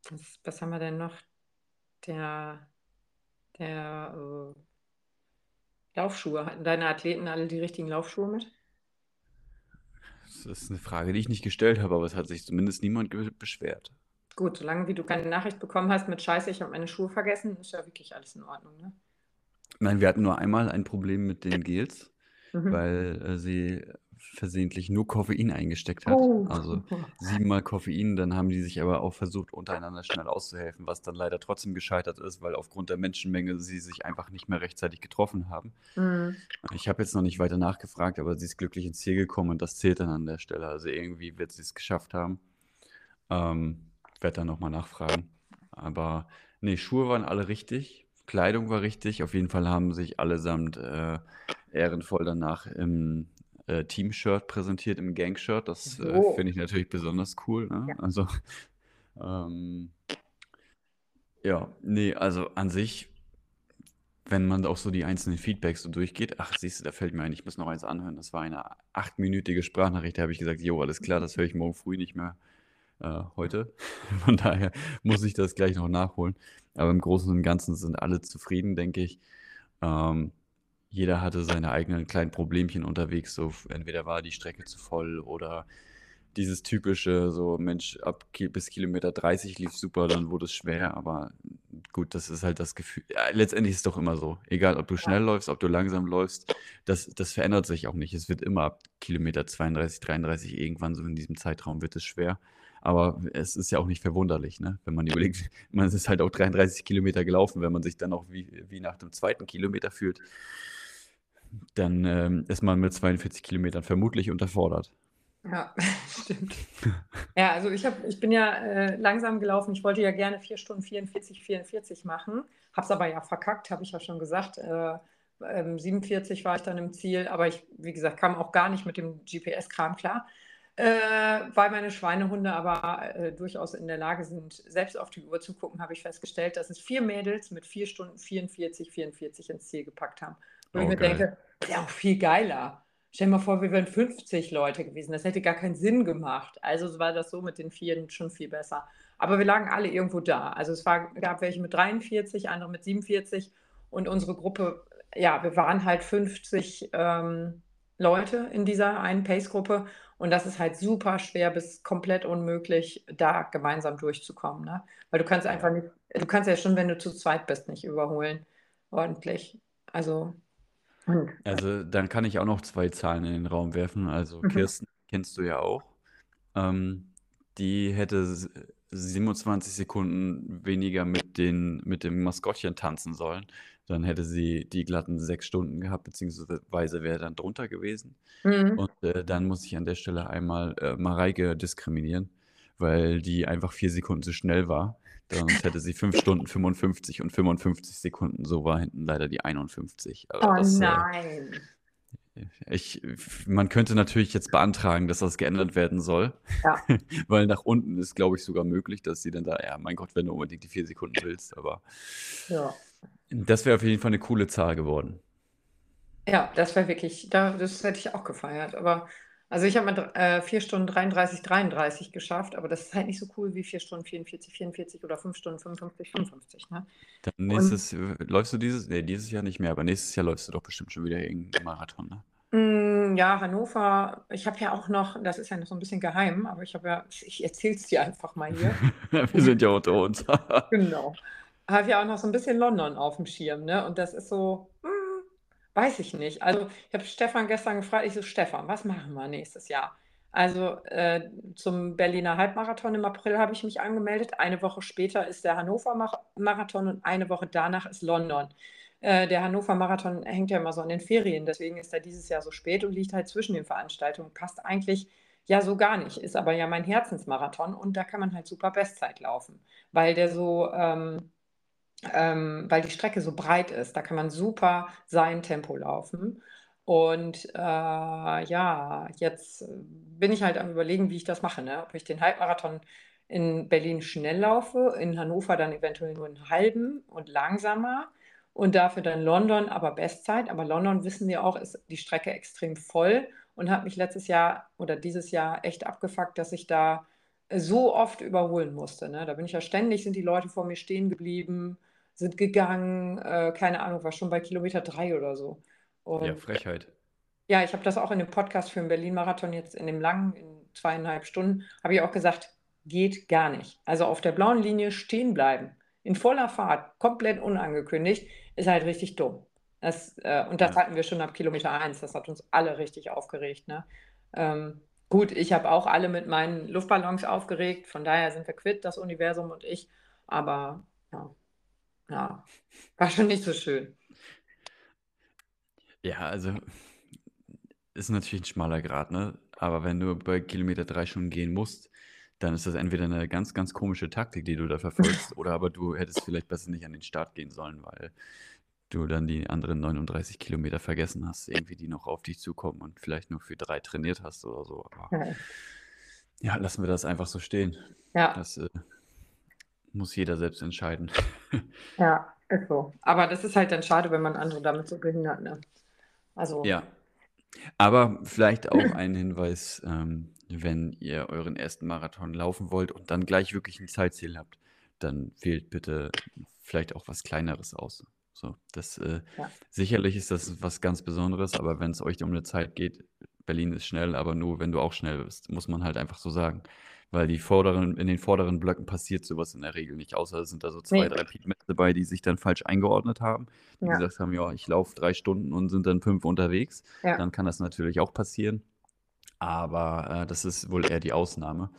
was, was haben wir denn noch? Der, der äh, Laufschuhe. Hatten deine Athleten alle die richtigen Laufschuhe mit? Das ist eine Frage, die ich nicht gestellt habe, aber es hat sich zumindest niemand beschwert. Gut, solange wie du keine Nachricht bekommen hast mit Scheiße, ich habe meine Schuhe vergessen, ist ja wirklich alles in Ordnung, ne? Nein, wir hatten nur einmal ein Problem mit den Gels, mhm. weil äh, sie versehentlich nur Koffein eingesteckt hat. Oh. Also siebenmal Koffein. Dann haben die sich aber auch versucht, untereinander schnell auszuhelfen, was dann leider trotzdem gescheitert ist, weil aufgrund der Menschenmenge sie sich einfach nicht mehr rechtzeitig getroffen haben. Mhm. Ich habe jetzt noch nicht weiter nachgefragt, aber sie ist glücklich ins Ziel gekommen und das zählt dann an der Stelle. Also irgendwie wird sie es geschafft haben. Ähm, werde dann nochmal nachfragen. Aber nee, Schuhe waren alle richtig. Kleidung war richtig. Auf jeden Fall haben sich allesamt äh, ehrenvoll danach im äh, Team-Shirt präsentiert, im Gang-Shirt. Das äh, finde ich natürlich besonders cool. Ne? Ja. Also, ähm, ja, nee, also an sich, wenn man auch so die einzelnen Feedbacks so durchgeht, ach, siehst du, da fällt mir ein, ich muss noch eins anhören. Das war eine achtminütige Sprachnachricht, da habe ich gesagt, jo, alles klar, das höre ich morgen früh nicht mehr äh, heute. Von daher muss ich das gleich noch nachholen. Aber im Großen und Ganzen sind alle zufrieden, denke ich. Ähm, jeder hatte seine eigenen kleinen Problemchen unterwegs. So entweder war die Strecke zu voll oder dieses typische, so Mensch, ab bis Kilometer 30 lief super, dann wurde es schwer. Aber gut, das ist halt das Gefühl. Ja, letztendlich ist es doch immer so. Egal, ob du schnell läufst, ob du langsam läufst, das, das verändert sich auch nicht. Es wird immer ab Kilometer 32, 33 irgendwann so in diesem Zeitraum wird es schwer. Aber es ist ja auch nicht verwunderlich, ne? wenn man überlegt, man ist halt auch 33 Kilometer gelaufen, wenn man sich dann auch wie, wie nach dem zweiten Kilometer fühlt, dann ähm, ist man mit 42 Kilometern vermutlich unterfordert. Ja, stimmt. Ja, also ich, hab, ich bin ja äh, langsam gelaufen. Ich wollte ja gerne 4 Stunden 44, 44 machen. Habe es aber ja verkackt, habe ich ja schon gesagt. Äh, ähm, 47 war ich dann im Ziel, aber ich, wie gesagt, kam auch gar nicht mit dem GPS-Kram klar. Äh, weil meine Schweinehunde aber äh, durchaus in der Lage sind, selbst auf die Uhr zu gucken, habe ich festgestellt, dass es vier Mädels mit 4 Stunden 44, 44 ins Ziel gepackt haben. Wo oh, ich mir denke, ja auch viel geiler. Stell dir mal vor, wir wären 50 Leute gewesen. Das hätte gar keinen Sinn gemacht. Also war das so mit den Vieren schon viel besser. Aber wir lagen alle irgendwo da. Also es war, gab welche mit 43, andere mit 47 und unsere Gruppe, ja, wir waren halt 50 ähm, Leute in dieser einen Pace-Gruppe und das ist halt super schwer bis komplett unmöglich, da gemeinsam durchzukommen. Ne? Weil du kannst einfach nicht, du kannst ja schon, wenn du zu zweit bist, nicht überholen. Ordentlich. Also also dann kann ich auch noch zwei Zahlen in den Raum werfen. Also Mhm. Kirsten kennst du ja auch. Ähm, die hätte 27 Sekunden weniger mit den mit dem Maskottchen tanzen sollen. Dann hätte sie die glatten sechs Stunden gehabt, beziehungsweise wäre dann drunter gewesen. Mhm. Und, äh, dann muss ich an der Stelle einmal, äh, Mareike diskriminieren, weil die einfach vier Sekunden zu schnell war. Sonst hätte sie 5 Stunden 55 und 55 Sekunden. So war hinten leider die 51. Aber oh das, äh, nein. Äh, ich, man könnte natürlich jetzt beantragen, dass das geändert werden soll. Ja. Weil nach unten ist, glaube ich, sogar möglich, dass sie dann da, ja, mein Gott, wenn du unbedingt die 4 Sekunden willst. Aber ja. das wäre auf jeden Fall eine coole Zahl geworden. Ja, das wäre wirklich, da, das hätte ich auch gefeiert. Aber also ich habe mal äh, 4 Stunden 33, 33 geschafft, aber das ist halt nicht so cool wie 4 Stunden 44, 44 oder 5 Stunden 55, 55. Ne? Dann nächstes, Und, läufst du dieses, nee, dieses Jahr nicht mehr, aber nächstes Jahr läufst du doch bestimmt schon wieder irgendeinen Marathon, ne? Mm, ja, Hannover, ich habe ja auch noch, das ist ja noch so ein bisschen geheim, aber ich habe ja, ich erzähle es dir einfach mal hier. Wir sind ja unter uns. genau. Habe ja auch noch so ein bisschen London auf dem Schirm, ne? Und das ist so, hm, Weiß ich nicht. Also, ich habe Stefan gestern gefragt, ich so: „Stefan, was machen wir nächstes Jahr?“ Also, äh, zum Berliner Halbmarathon im April habe ich mich angemeldet. Eine Woche später ist der Hannover Marathon und eine Woche danach ist London. Äh, der Hannover Marathon hängt ja immer so an den Ferien, deswegen ist er dieses Jahr so spät und liegt halt zwischen den Veranstaltungen. Passt eigentlich ja so gar nicht, ist aber ja mein Herzensmarathon und da kann man halt super Bestzeit laufen, weil der so, ähm ähm, weil die Strecke so breit ist. Da kann man super sein Tempo laufen. Und äh, ja, jetzt bin ich halt am Überlegen, wie ich das mache. Ne? Ob ich den Halbmarathon in Berlin schnell laufe, in Hannover dann eventuell nur einen halben und langsamer und dafür dann London aber Bestzeit. Aber London wissen wir auch, ist die Strecke extrem voll und habe mich letztes Jahr oder dieses Jahr echt abgefuckt, dass ich da so oft überholen musste. Ne? Da bin ich ja ständig, sind die Leute vor mir stehen geblieben, sind gegangen, äh, keine Ahnung, war schon bei Kilometer drei oder so. Und, ja, Frechheit. Ja, ich habe das auch in dem Podcast für den Berlin-Marathon jetzt in dem langen, in zweieinhalb Stunden, habe ich auch gesagt, geht gar nicht. Also auf der blauen Linie stehen bleiben, in voller Fahrt, komplett unangekündigt, ist halt richtig dumm. Das, äh, und das ja. hatten wir schon ab Kilometer 1. Das hat uns alle richtig aufgeregt. Ne? Ähm, gut, ich habe auch alle mit meinen Luftballons aufgeregt. Von daher sind wir quitt, das Universum und ich. Aber ja, ja war schon nicht so schön. Ja, also ist natürlich ein schmaler Grad, ne? Aber wenn du bei Kilometer 3 schon gehen musst, dann ist das entweder eine ganz, ganz komische Taktik, die du da verfolgst, oder aber du hättest vielleicht besser nicht an den Start gehen sollen, weil du dann die anderen 39 Kilometer vergessen hast, irgendwie die noch auf dich zukommen und vielleicht nur für drei trainiert hast oder so. Aber ja, ja lassen wir das einfach so stehen. Ja. Das äh, muss jeder selbst entscheiden. ja, ist so. Aber das ist halt dann schade, wenn man andere damit so behindert, ne? Also. Ja. Aber vielleicht auch ein Hinweis, ähm, wenn ihr euren ersten Marathon laufen wollt und dann gleich wirklich ein Zeitziel habt, dann wählt bitte vielleicht auch was Kleineres aus. So, das äh, ja. sicherlich ist das was ganz Besonderes, aber wenn es euch um eine Zeit geht, Berlin ist schnell, aber nur wenn du auch schnell bist, muss man halt einfach so sagen. Weil die vorderen, in den vorderen Blöcken passiert sowas in der Regel nicht, außer es sind da so zwei, nee. drei Pigmente dabei, die sich dann falsch eingeordnet haben, die ja. gesagt haben, ja, ich laufe drei Stunden und sind dann fünf unterwegs. Ja. Dann kann das natürlich auch passieren. Aber äh, das ist wohl eher die Ausnahme.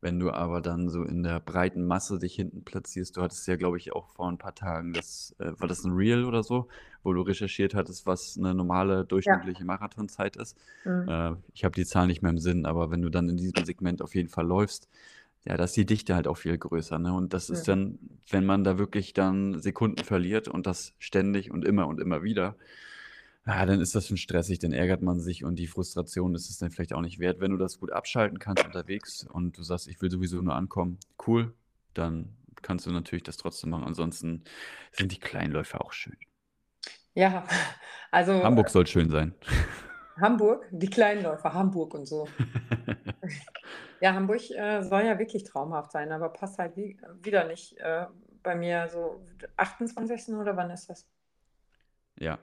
Wenn du aber dann so in der breiten Masse dich hinten platzierst, du hattest ja, glaube ich, auch vor ein paar Tagen, das, äh, war das ein Reel oder so, wo du recherchiert hattest, was eine normale durchschnittliche ja. Marathonzeit ist. Mhm. Äh, ich habe die Zahl nicht mehr im Sinn, aber wenn du dann in diesem Segment auf jeden Fall läufst, ja, da ist die Dichte halt auch viel größer. Ne? Und das mhm. ist dann, wenn man da wirklich dann Sekunden verliert und das ständig und immer und immer wieder, ja, dann ist das schon stressig, dann ärgert man sich und die Frustration ist es dann vielleicht auch nicht wert. Wenn du das gut abschalten kannst unterwegs und du sagst, ich will sowieso nur ankommen, cool, dann kannst du natürlich das trotzdem machen. Ansonsten sind die Kleinläufe auch schön. Ja, also. Hamburg soll schön sein. Hamburg, die Kleinläufer, Hamburg und so. ja, Hamburg äh, soll ja wirklich traumhaft sein, aber passt halt wie, wieder nicht äh, bei mir so 28. oder wann ist das? Ja,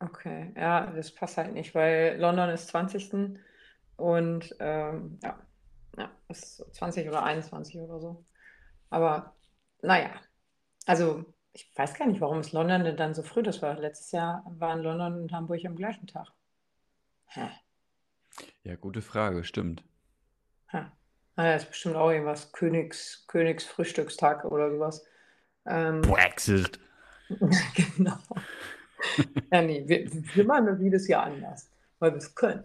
Okay, ja, das passt halt nicht, weil London ist 20. und ähm, ja, ja, ist 20 oder 21 oder so. Aber naja, also ich weiß gar nicht, warum ist London denn dann so früh? Das war letztes Jahr waren London und Hamburg am gleichen Tag. Hä? Ja, gute Frage, stimmt. Hä. Naja, ist bestimmt auch irgendwas Königs, Königsfrühstückstag oder sowas. Ähm, Brexit. genau. Ja, nee, wir, wir machen das jedes Jahr anders, weil wir es können.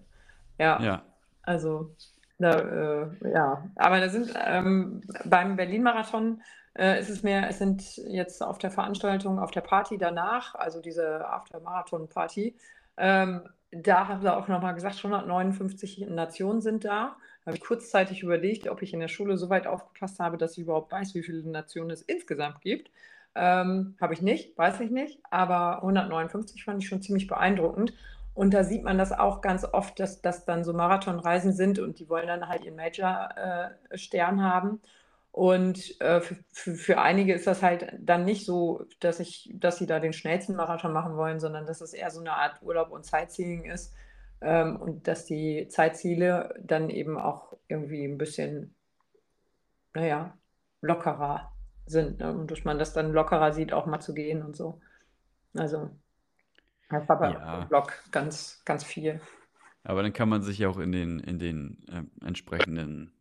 Ja. ja. Also, da, äh, ja. Aber da sind ähm, beim Berlin-Marathon äh, ist es mehr, es sind jetzt auf der Veranstaltung, auf der Party danach, also diese After-Marathon-Party, ähm, da haben sie auch nochmal gesagt, 159 Nationen sind da. Da habe ich kurzzeitig überlegt, ob ich in der Schule so weit aufgepasst habe, dass ich überhaupt weiß, wie viele Nationen es insgesamt gibt. Ähm, Habe ich nicht, weiß ich nicht, aber 159 fand ich schon ziemlich beeindruckend. Und da sieht man das auch ganz oft, dass das dann so Marathonreisen sind und die wollen dann halt ihren Major-Stern äh, haben. Und äh, für, für, einige ist das halt dann nicht so, dass, ich, dass sie da den schnellsten Marathon machen wollen, sondern dass es eher so eine Art Urlaub und Sightseeing ist. Ähm, und dass die Zeitziele dann eben auch irgendwie ein bisschen, naja, lockerer sind. Ne? Und dass man das dann lockerer sieht, auch mal zu gehen und so. Also, das war bei ja. Blog ganz, ganz viel. Aber dann kann man sich ja auch in den, in den äh, entsprechenden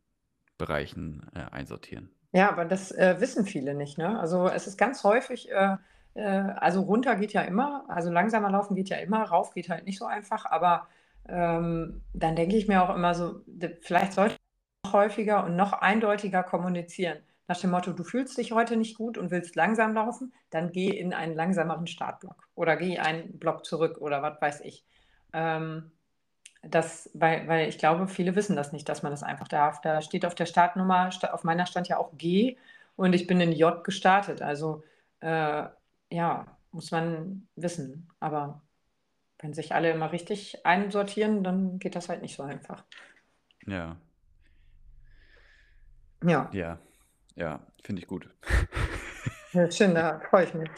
Bereichen äh, einsortieren. Ja, aber das äh, wissen viele nicht. Ne? Also es ist ganz häufig, äh, äh, also runter geht ja immer, also langsamer laufen geht ja immer, rauf geht halt nicht so einfach, aber ähm, dann denke ich mir auch immer so, vielleicht sollte man noch häufiger und noch eindeutiger kommunizieren nach dem Motto, du fühlst dich heute nicht gut und willst langsam laufen, dann geh in einen langsameren Startblock oder geh einen Block zurück oder was weiß ich. Ähm, das, weil, weil ich glaube, viele wissen das nicht, dass man das einfach darf. Da steht auf der Startnummer, auf meiner stand ja auch G und ich bin in J gestartet. Also äh, ja, muss man wissen. Aber Wenn sich alle immer richtig einsortieren, dann geht das halt nicht so einfach. Ja. Ja. Ja. Ja, finde ich gut. Ja, schön, da freue ich mich,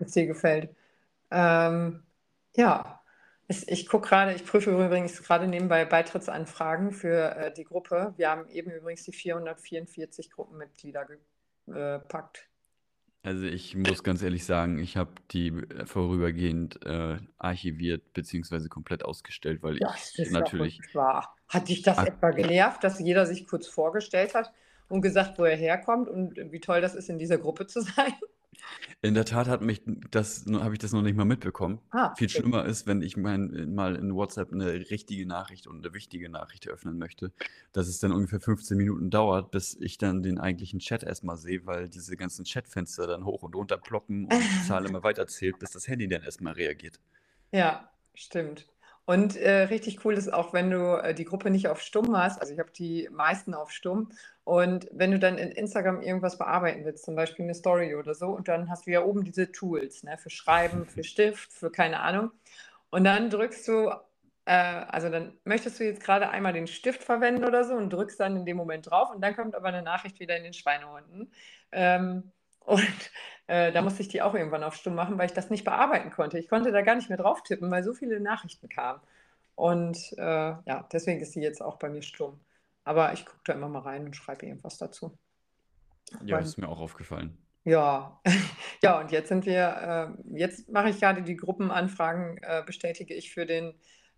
dass dir gefällt. Ähm, ja, ich, ich gucke gerade, ich prüfe übrigens gerade nebenbei Beitrittsanfragen für äh, die Gruppe. Wir haben eben übrigens die 444 Gruppenmitglieder gepackt. Also ich muss ganz ehrlich sagen, ich habe die äh, vorübergehend äh, archiviert bzw. komplett ausgestellt, weil Das ich ist ja natürlich wahr. Hat dich das etwa genervt, dass jeder sich kurz vorgestellt hat und gesagt, wo er herkommt und wie toll das ist, in dieser Gruppe zu sein? In der Tat hat mich das habe ich das noch nicht mal mitbekommen. Ah, Viel okay. schlimmer ist, wenn ich mein mal in WhatsApp eine richtige Nachricht und eine wichtige Nachricht öffnen möchte, dass es dann ungefähr 15 Minuten dauert, bis ich dann den eigentlichen Chat erst mal sehe, weil diese ganzen Chatfenster dann hoch und runter ploppen und die Zahl immer weiter zählt, bis das Handy dann erst mal reagiert. Ja, stimmt. Und äh, richtig cool ist auch, wenn du äh, die Gruppe nicht auf Stumm hast. Also ich habe die meisten auf Stumm. Und wenn du dann in Instagram irgendwas bearbeiten willst, zum Beispiel eine Story oder so, und dann hast du ja oben diese Tools, ne, für Schreiben, für Stift, für keine Ahnung. Und dann drückst du, äh, also dann möchtest du jetzt gerade einmal den Stift verwenden oder so und drückst dann in dem Moment drauf und dann kommt aber eine Nachricht wieder in den Schweinehunden. Ähm, und äh, da musste ich die auch irgendwann auf Stumm machen, weil ich das nicht bearbeiten konnte. Ich konnte da gar nicht mehr drauf tippen, weil so viele Nachrichten kamen. Und äh, ja, deswegen ist sie jetzt auch bei mir stumm. Aber ich gucke da immer mal rein und schreibe irgendwas dazu. Ja, Weil, ist mir auch aufgefallen. ja, ja, und jetzt sind wir, äh, jetzt mache ich gerade die Gruppenanfragen, äh, bestätige ich für den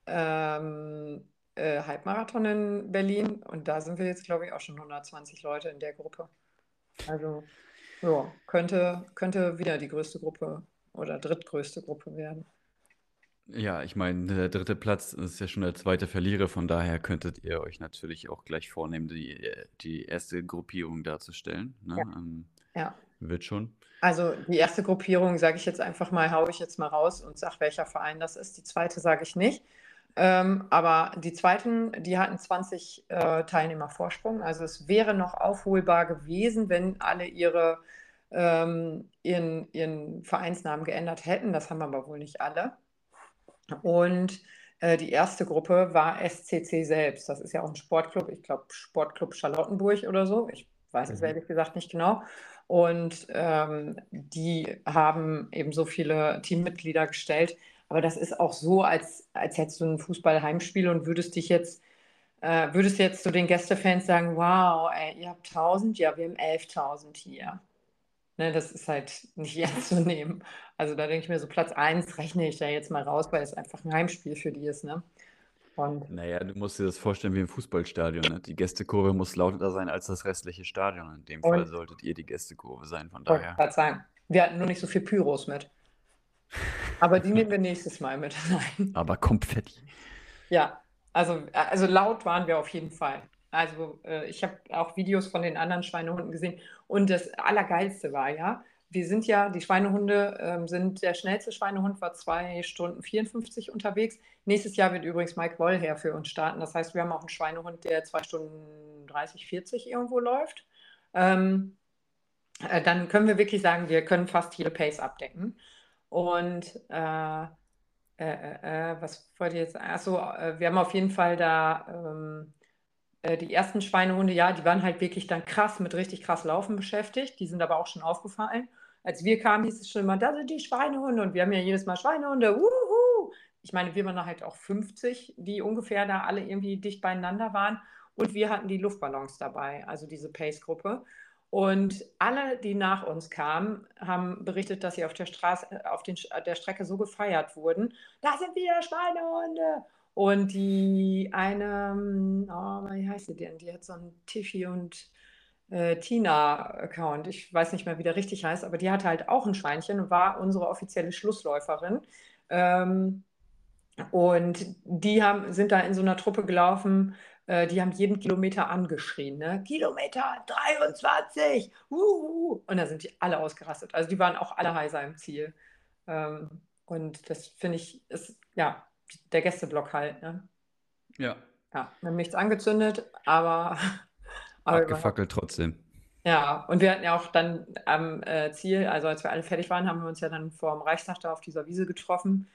ähm, äh, Halbmarathon in Berlin. Und da sind wir jetzt, glaube ich, auch schon 120 Leute in der Gruppe. Also, ja, könnte, könnte wieder die größte Gruppe oder drittgrößte Gruppe werden. Ja, ich meine, der dritte Platz ist ja schon der zweite Verlierer, von daher könntet ihr euch natürlich auch gleich vornehmen, die, die erste Gruppierung darzustellen. Ne? Ja, Ähm, ja. wird schon. Also die erste Gruppierung sage ich jetzt einfach mal, haue ich jetzt mal raus und sage, welcher Verein das ist. Die zweite sage ich nicht. Ähm, aber die zweiten, die hatten 20 äh, Teilnehmer Vorsprung. Also es wäre noch aufholbar gewesen, wenn alle ihre, ähm, ihren, ihren Vereinsnamen geändert hätten. Das haben aber wohl nicht alle. Und äh, die erste Gruppe war SCC selbst. Das ist ja auch ein Sportclub, ich glaube Sportclub Charlottenburg oder so. Ich weiß es Mhm. ehrlich gesagt nicht genau. Und ähm, die haben eben so viele Teammitglieder gestellt. Aber das ist auch so, als, als hättest du ein Fußball-Heimspiel und würdest dich jetzt, äh, würdest jetzt zu den Gästefans sagen, wow, ey, ihr habt 1000, ja, wir haben 11.000 hier. Ne, das ist halt nicht ernst zu nehmen. Also da denke ich mir so, Platz 1 rechne ich da jetzt mal raus, weil es einfach ein Heimspiel für die ist. Ne? Und Naja, du musst dir das vorstellen wie im Fußballstadion. Ne? Die Gästekurve muss lauter sein als das restliche Stadion. In dem Fall solltet ihr die Gästekurve sein, von ich daher. gerade sagen, wir hatten nur nicht so viel Pyros mit. Aber die nehmen wir nächstes Mal mit. Nein. Aber Konfetti. Ja, also, also laut waren wir auf jeden Fall. Also äh, ich habe auch Videos von den anderen Schweinehunden gesehen. Und das Allergeilste war ja, wir sind ja, die Schweinehunde ähm, sind, der schnellste Schweinehund war 2 Stunden 54 unterwegs. Nächstes Jahr wird übrigens Mike Wollher für uns starten. Das heißt, wir haben auch einen Schweinehund, der 2 Stunden 30, 40 irgendwo läuft. Ähm, äh, dann können wir wirklich sagen, wir können fast jede Pace abdecken. Und äh, äh, äh, äh, was wollte ich jetzt? Achso, äh, wir haben auf jeden Fall da ähm, äh, die ersten Schweinehunde, ja, die waren halt wirklich dann krass mit richtig krass Laufen beschäftigt. Die sind aber auch schon aufgefallen. Als wir kamen, hieß es schon immer, da sind die Schweinehunde. Und wir haben ja jedes Mal Schweinehunde. Wuhu! Ich meine, wir waren halt auch 50, die ungefähr da alle irgendwie dicht beieinander waren. Und wir hatten die Luftballons dabei, also diese Pace-Gruppe. Und alle, die nach uns kamen, haben berichtet, dass sie auf der Straße, auf den, der Strecke so gefeiert wurden. Da sind wieder Schweinehunde. Und die eine, oh, wie heißt sie denn? Die hat so einen Tiffy und äh, Tina-Account. Ich weiß nicht mehr, wie der richtig heißt, aber die hatte halt auch ein Schweinchen und war unsere offizielle Schlussläuferin. Ähm, und die haben, sind da in so einer Truppe gelaufen, äh, die haben jeden Kilometer angeschrien. Ne? Kilometer 23! Uhu! Und da sind die alle ausgerastet. Also die waren auch alle heiser im Ziel. Ähm, und das finde ich, ist ja der Gästeblock halt. Ne? Ja. Ja, wir haben nichts angezündet, aber. aber Abgefackelt trotzdem. Ja, und wir hatten ja auch dann am äh, Ziel, also als wir alle fertig waren, haben wir uns ja dann vor dem Reichstag da auf dieser Wiese getroffen.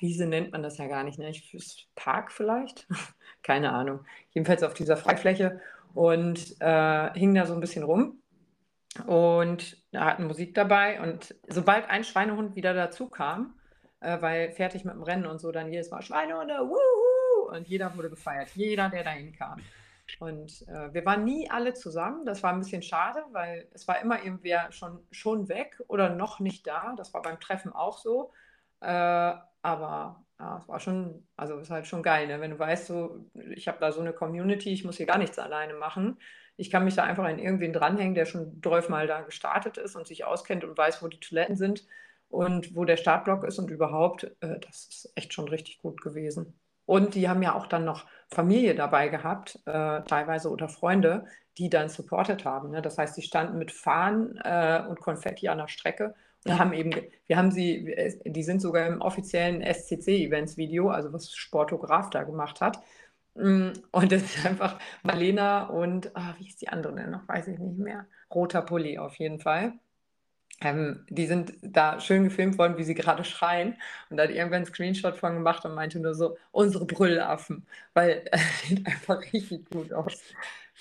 Wiese nennt man das ja gar nicht, ne? Ich, Park vielleicht? Keine Ahnung. Jedenfalls auf dieser Freifläche und äh, hing da so ein bisschen rum und hatten Musik dabei. Und sobald ein Schweinehund wieder dazu kam, äh, weil fertig mit dem Rennen und so, dann jedes Mal Schweinehunde, wuhu! Und jeder wurde gefeiert, jeder, der dahin kam. Und äh, wir waren nie alle zusammen. Das war ein bisschen schade, weil es war immer irgendwer schon, schon weg oder noch nicht da. Das war beim Treffen auch so. Äh, aber ja, es war schon, also es ist halt schon geil, ne? wenn du weißt, so, ich habe da so eine Community, ich muss hier gar nichts alleine machen. Ich kann mich da einfach an irgendwen dranhängen, der schon 12 Mal da gestartet ist und sich auskennt und weiß, wo die Toiletten sind und wo der Startblock ist und überhaupt, äh, das ist echt schon richtig gut gewesen. Und die haben ja auch dann noch Familie dabei gehabt, äh, teilweise oder Freunde, die dann supportet haben. Ne? Das heißt, sie standen mit Fahnen äh, und Konfetti an der Strecke und haben eben, wir haben sie, die sind sogar im offiziellen SCC-Events-Video, also was Sportograf da gemacht hat. Mm, und das ist einfach Marlena und, ah, wie ist die andere denn noch? Weiß ich nicht mehr. Roter Pulli auf jeden Fall. Ähm, die sind da schön gefilmt worden, wie sie gerade schreien. Und da hat irgendwann einen Screenshot von gemacht und meinte nur so, unsere Brüllaffen, weil äh, sieht einfach richtig gut aus.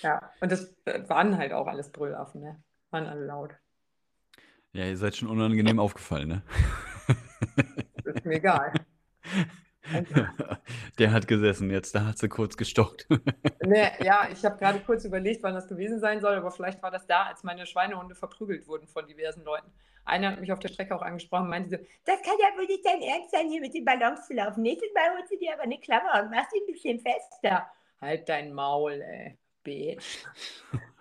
Ja, und das äh, waren halt auch alles Brüllaffen, ne? Waren alle laut. Ja, ihr seid schon unangenehm aufgefallen, ne? Ist mir egal. Der hat gesessen jetzt, da hat sie kurz gestockt. Nee, ja, ich habe gerade kurz überlegt, wann das gewesen sein soll, aber vielleicht war das da, als meine Schweinehunde verprügelt wurden von diversen Leuten. Einer hat mich auf der Strecke auch angesprochen und meinte so, das kann ja wohl nicht dein Ernst sein, hier mit den Ballons zu laufen. Nächstes Mal holst du dir aber eine Klammer und machst ihn ein bisschen fester. Halt dein Maul, ey, Bitch.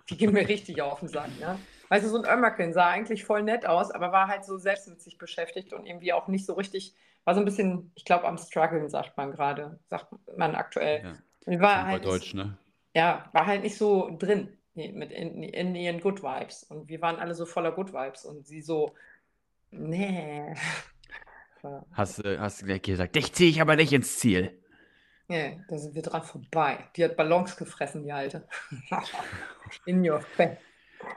Die gehen mir richtig auf den Sack, ne? Weißt du, so ein Ömmerken sah eigentlich voll nett aus, aber war halt so selbst mit sich beschäftigt und irgendwie auch nicht so richtig war so ein bisschen, ich glaube, am Struggeln, sagt man gerade, sagt man aktuell. Ja. War halt Deutsch, ne? Ja, war halt nicht so drin mit in, in, ihren Good Vibes. Und wir waren alle so voller Good Vibes und sie so, nee. Hast, äh, hast du gesagt, dich ziehe ich aber nicht ins Ziel. Nee, da sind wir dran vorbei. Die hat Ballons gefressen, die Alte. in your face.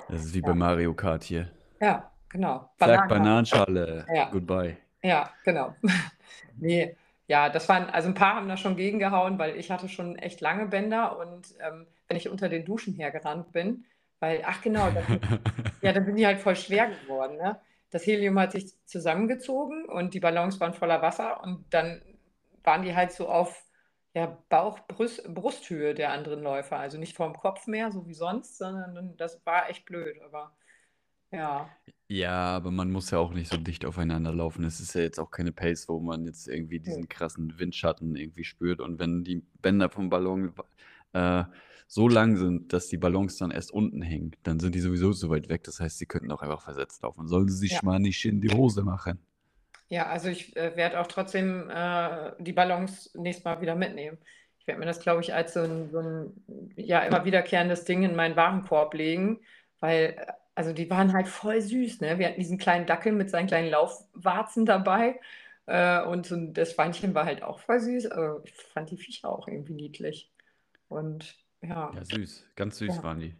Das ist wie ja. bei Mario Kart hier. Ja, genau. Sag Bananenschale. Ja. Goodbye. Ja, genau. nee, ja, das waren, also ein paar haben da schon gegengehauen, weil ich hatte schon echt lange Bänder und ähm, wenn ich unter den Duschen hergerannt bin, weil, ach genau, dann, ja, dann sind die halt voll schwer geworden. Ne? Das Helium hat sich zusammengezogen und die Ballons waren voller Wasser und dann waren die halt so auf ja, Bauch, Brust, Brusthöhe der anderen Läufer. Also nicht vorm Kopf mehr, so wie sonst, sondern das war echt blöd. Aber ja. Ja, aber man muss ja auch nicht so dicht aufeinander laufen. Es ist ja jetzt auch keine Pace, wo man jetzt irgendwie diesen krassen Windschatten irgendwie spürt. Und wenn die Bänder vom Ballon äh, so lang sind, dass die Ballons dann erst unten hängen, dann sind die sowieso so weit weg. Das heißt, sie könnten auch einfach versetzt laufen. Sollen sie sich ja. mal nicht in die Hose machen. Ja, also ich äh, werde auch trotzdem äh, die Ballons nächstes Mal wieder mitnehmen. Ich werde mir das, glaube ich, als so ein, so ein ja, immer wiederkehrendes Ding in meinen Warenkorb legen, weil äh, also die waren halt voll süß, ne? Wir hatten diesen kleinen Dackel mit seinen kleinen Laufwarzen dabei. Äh, und so, das Schweinchen war halt auch voll süß. Also ich fand die Viecher auch irgendwie niedlich. Und ja. Ja, süß. Ganz süß Ja. waren die.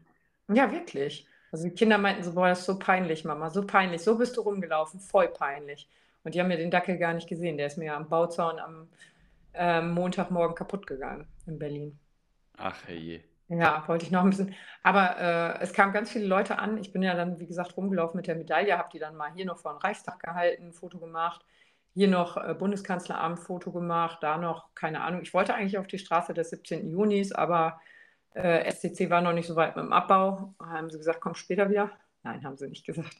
Ja, wirklich. Also die Kinder meinten so, boah, das ist so peinlich, Mama, so peinlich. So bist du rumgelaufen, voll peinlich. Und die haben mir den Dackel gar nicht gesehen. Der ist mir am Bauzaun am ähm, Montagmorgen kaputt gegangen in Berlin. Ach, herrje. Ja, wollte ich noch ein bisschen. Aber äh, es kamen ganz viele Leute an. Ich bin ja dann, wie gesagt, rumgelaufen mit der Medaille, habe die dann mal hier noch vor den Reichstag gehalten, Foto gemacht. Hier noch äh, Bundeskanzleramt Foto gemacht, da noch, keine Ahnung. Ich wollte eigentlich auf die Straße des 17. Junis, aber äh, SCC war noch nicht so weit mit dem Abbau. Haben sie gesagt, komm später wieder? Nein, haben sie nicht gesagt.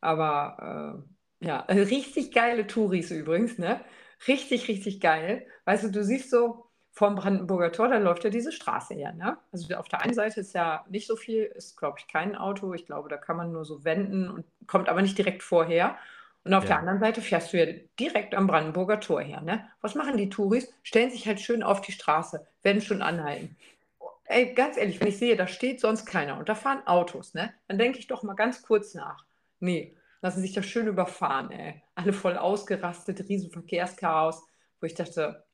Aber äh, ja, richtig geile Touris übrigens, ne? Richtig, richtig geil. Weißt du, du siehst so, vom Brandenburger Tor, da läuft ja diese Straße her. Ne? Also auf der einen Seite ist ja nicht so viel, ist glaube ich kein Auto. Ich glaube, da kann man nur so wenden und kommt aber nicht direkt vorher. Und auf ja. der anderen Seite fährst du ja direkt am Brandenburger Tor her. Ne? Was machen die Touris? Stellen sich halt schön auf die Straße, werden schon anhalten. Ey, ganz ehrlich, wenn ich sehe, da steht sonst keiner und da fahren Autos, ne? dann denke ich doch mal ganz kurz nach. Nee, lassen sich das schön überfahren, ey. Alle voll ausgerastet, riesen Verkehrschaos, wo ich dachte,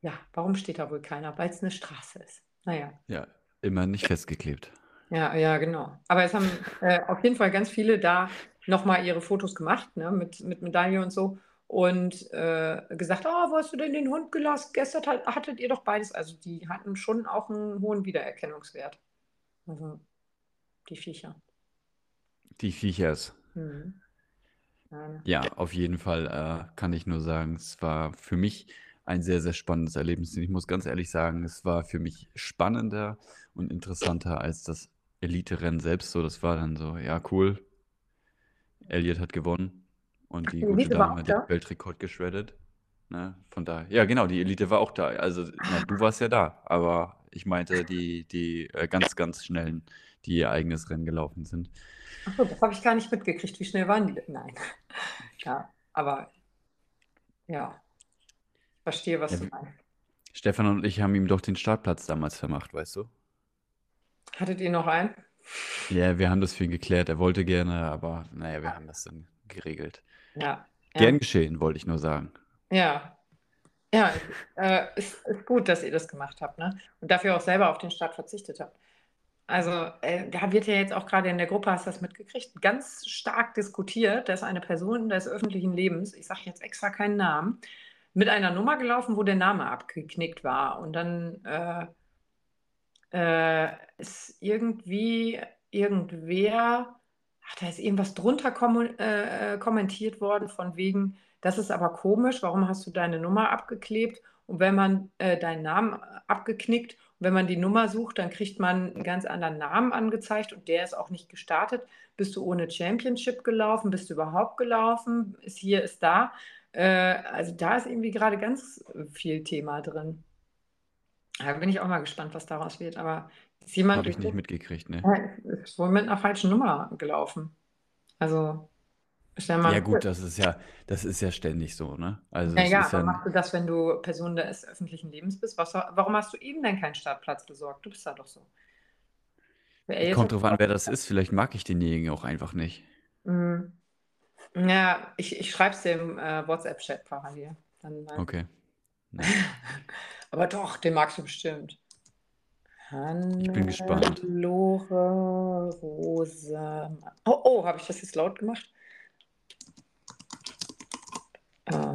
ja, warum steht da wohl keiner? Weil es eine Straße ist. Naja. Ja, immer nicht festgeklebt. Ja, ja, genau. Aber es haben äh, auf jeden Fall ganz viele da nochmal ihre Fotos gemacht, ne, mit, mit Medaille und so. und äh, gesagt, oh, wo hast du denn den Hund gelassen? Gestern hat, hattet ihr doch beides. Also die hatten schon auch einen hohen Wiedererkennungswert. Also die Viecher. Die Viechers. Hm. Ja, auf jeden Fall äh, kann ich nur sagen, es war für mich ein sehr, sehr spannendes Erlebnis. Und ich muss ganz ehrlich sagen, es war für mich spannender und interessanter als das Elite-Rennen selbst. So, das war dann so, ja, cool. Elliot hat gewonnen. Und die, die gute Dame hat den Weltrekord geschreddet. Ne? Von daher, ja, genau, die Elite war auch da. Also, na, du warst ja da, aber ich meinte die, die äh, ganz, ganz schnellen, die ihr eigenes Rennen gelaufen sind. Achso, das habe ich gar nicht mitgekriegt. Wie schnell waren die? Nein. Ja, aber ja, ich verstehe, was ja, du meinst. Stefan und ich haben ihm doch den Startplatz damals vermacht, weißt du? Hattet ihr noch einen? Ja, wir haben das für ihn geklärt. Er wollte gerne, aber naja, wir haben das dann geregelt. Ja. Gern geschehen, wollte ich nur sagen. Ja. Ja, äh, ist, ist gut, dass ihr das gemacht habt, ne? Und dafür auch selber auf den Start verzichtet habt. Also, äh, da wird ja jetzt auch gerade in der Gruppe, hast du das mitgekriegt, ganz stark diskutiert, dass eine Person des öffentlichen Lebens, ich sage jetzt extra keinen Namen, mit einer Nummer gelaufen, wo der Name abgeknickt war. Und dann äh, äh, ist irgendwie irgendwer ach, da ist irgendwas drunter kom äh, kommentiert worden, von wegen, das ist aber komisch, warum hast du deine Nummer abgeklebt? Und wenn man äh, deinen Namen abgeknickt, wenn man die Nummer sucht, dann kriegt man einen ganz anderen Namen angezeigt und der ist auch nicht gestartet. Bist du ohne Championship gelaufen? Bist du überhaupt gelaufen? Ist hier, ist da. Äh, also da ist irgendwie gerade ganz viel Thema drin. Da bin ich auch mal gespannt, was daraus wird. Aber ist jemand Habe ich nicht mitgekriegt, ne? ist wohl mit einer falschen Nummer gelaufen. Also, Ja gut, das ist ja, das ist ja ständig so, ne? Also Ja, es ja, ist ja aber machst du das, wenn du Person des öffentlichen Lebens bist? Was, warum hast du eben denn keinen Startplatz besorgt? Du bist da doch so. kommt drauf an, wer das ist. Vielleicht mag ich denjenigen auch einfach nicht. Mhm. Ja, ich, ich schreibe es dem äh, WhatsApp-Chat parallel. Dann, äh. Okay. Ja. aber doch, den magst du bestimmt. Ich bin gespannt. Hannelore Rose. Oh, oh, habe ich das jetzt laut gemacht? Äh,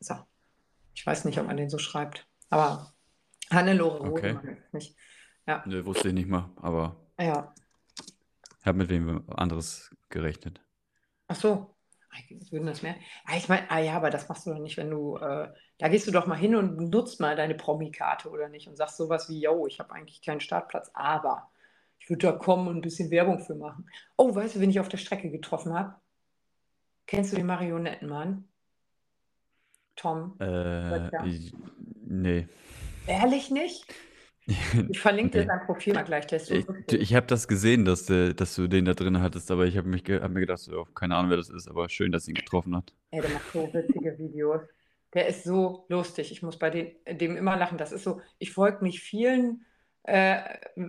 so. Ich weiß nicht, ob man den so schreibt. Aber Hannelore okay. nicht. Ja. Nee, wusste ich nicht mal, aber ja. ich habe mit wem anderes gerechnet. Ach so. Würden das mehr? Ah, ich meine, ah ja, aber das machst du doch nicht, wenn du, äh, da gehst du doch mal hin und nutzt mal deine Promi-Karte oder nicht und sagst sowas wie, yo, ich habe eigentlich keinen Startplatz, aber ich würde da kommen und ein bisschen Werbung für machen. Oh, weißt du, wen ich auf der Strecke getroffen habe? Kennst du den Marionettenmann? Tom? Äh, nee. Ehrlich nicht? Ich verlinke dir dein Profil mal gleich. Der ist Ich, ich habe das gesehen, dass, äh, dass du den da drin hattest, aber ich habe hab mir gedacht, so, keine Ahnung, wer das ist, aber schön, dass ihn getroffen hat. Ey, der macht so witzige Videos. Der ist so lustig. Ich muss bei den, dem immer lachen. Das ist so, ich folge nicht vielen äh,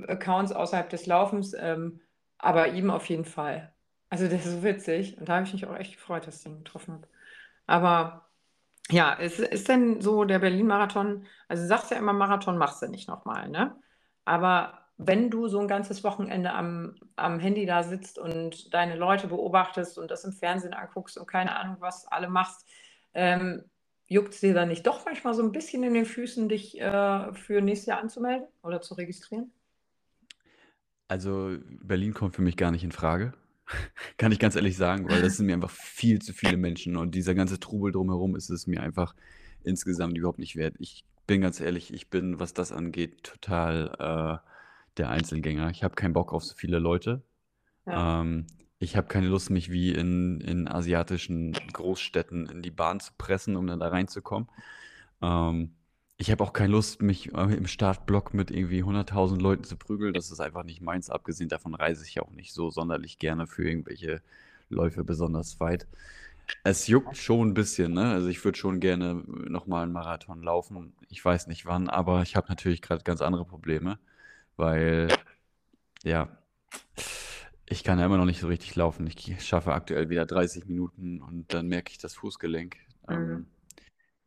Accounts außerhalb des Laufens, ähm, aber ihm auf jeden Fall. Also der ist so witzig und da habe ich mich auch echt gefreut, dass ich ihn getroffen habe. Aber ja, ist, ist denn so der Berlin-Marathon, also du sagst ja immer, Marathon machst du nicht nochmal, ne? Aber wenn du so ein ganzes Wochenende am, am Handy da sitzt und deine Leute beobachtest und das im Fernsehen anguckst und keine Ahnung, was alle machst, ähm, juckt es dir dann nicht doch manchmal so ein bisschen in den Füßen, dich äh, für nächstes Jahr anzumelden oder zu registrieren? Also Berlin kommt für mich gar nicht in Frage. Kann ich ganz ehrlich sagen, weil das sind mir einfach viel zu viele Menschen und dieser ganze Trubel drumherum ist es mir einfach insgesamt überhaupt nicht wert. Ich bin ganz ehrlich, ich bin, was das angeht, total äh, der Einzelgänger. Ich habe keinen Bock auf so viele Leute. Ja. Ähm, ich habe keine Lust, mich wie in, in asiatischen Großstädten in die Bahn zu pressen, um dann da reinzukommen. Ähm, ich habe auch keine Lust, mich äh, im Startblock mit irgendwie 100.000 Leuten zu prügeln. Das ist einfach nicht meins. Abgesehen davon reise ich auch nicht so sonderlich gerne für irgendwelche Läufe besonders weit. Es juckt schon ein bisschen, ne? Also ich würde schon gerne nochmal einen Marathon laufen. Ich weiß nicht wann, aber ich habe natürlich gerade ganz andere Probleme, weil, ja, ich kann ja immer noch nicht so richtig laufen. Ich schaffe aktuell wieder 30 Minuten und dann merke ich das Fußgelenk. Mhm. Ähm,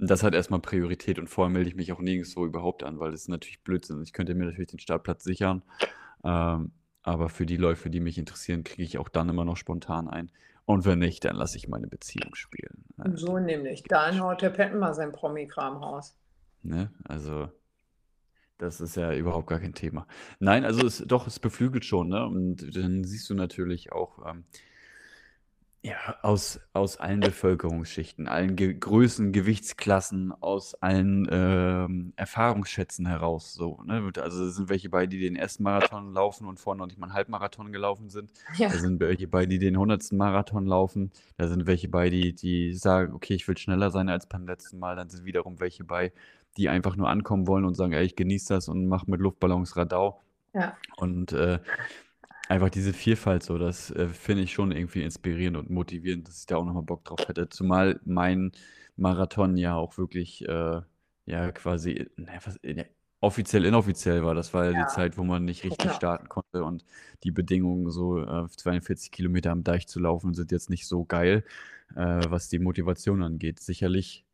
das hat erstmal Priorität und vorher melde ich mich auch nirgendwo überhaupt an, weil das ist natürlich Blödsinn. Ich könnte mir natürlich den Startplatz sichern, ähm, aber für die Läufe, die mich interessieren, kriege ich auch dann immer noch spontan ein. Und wenn nicht, dann lasse ich meine Beziehung spielen. So nämlich. Dann haut der Petten mal sein Promi-Kram raus. Ne? Also, das ist ja überhaupt gar kein Thema. Nein, also es, doch, es beflügelt schon, ne? Und dann siehst du natürlich auch, ähm, ja, aus, aus allen Bevölkerungsschichten, allen Ge Größen, Gewichtsklassen, aus allen ähm, Erfahrungsschätzen heraus. So, ne? Also es sind welche bei, die den ersten Marathon laufen und vorher noch nicht mal einen Halbmarathon gelaufen sind. Ja. Da sind welche bei, die den hundertsten Marathon laufen. Da sind welche bei, die, die sagen, okay, ich will schneller sein als beim letzten Mal. Dann sind wiederum welche bei, die einfach nur ankommen wollen und sagen, ey, ich genieße das und mache mit Luftballons Radau. Ja. Und äh, Einfach diese Vielfalt so, das, äh, finde ich schon irgendwie inspirierend und motivierend, dass ich da auch noch mal Bock drauf hätte. Zumal mein Marathon ja auch wirklich, äh, ja quasi, na was ja, offiziell, inoffiziell war. Das war ja die Ja. Zeit, wo man nicht richtig Genau. starten konnte und die Bedingungen so, äh, 42 Kilometer am Deich zu laufen sind jetzt nicht so geil, äh, was die Motivation angeht. Sicherlich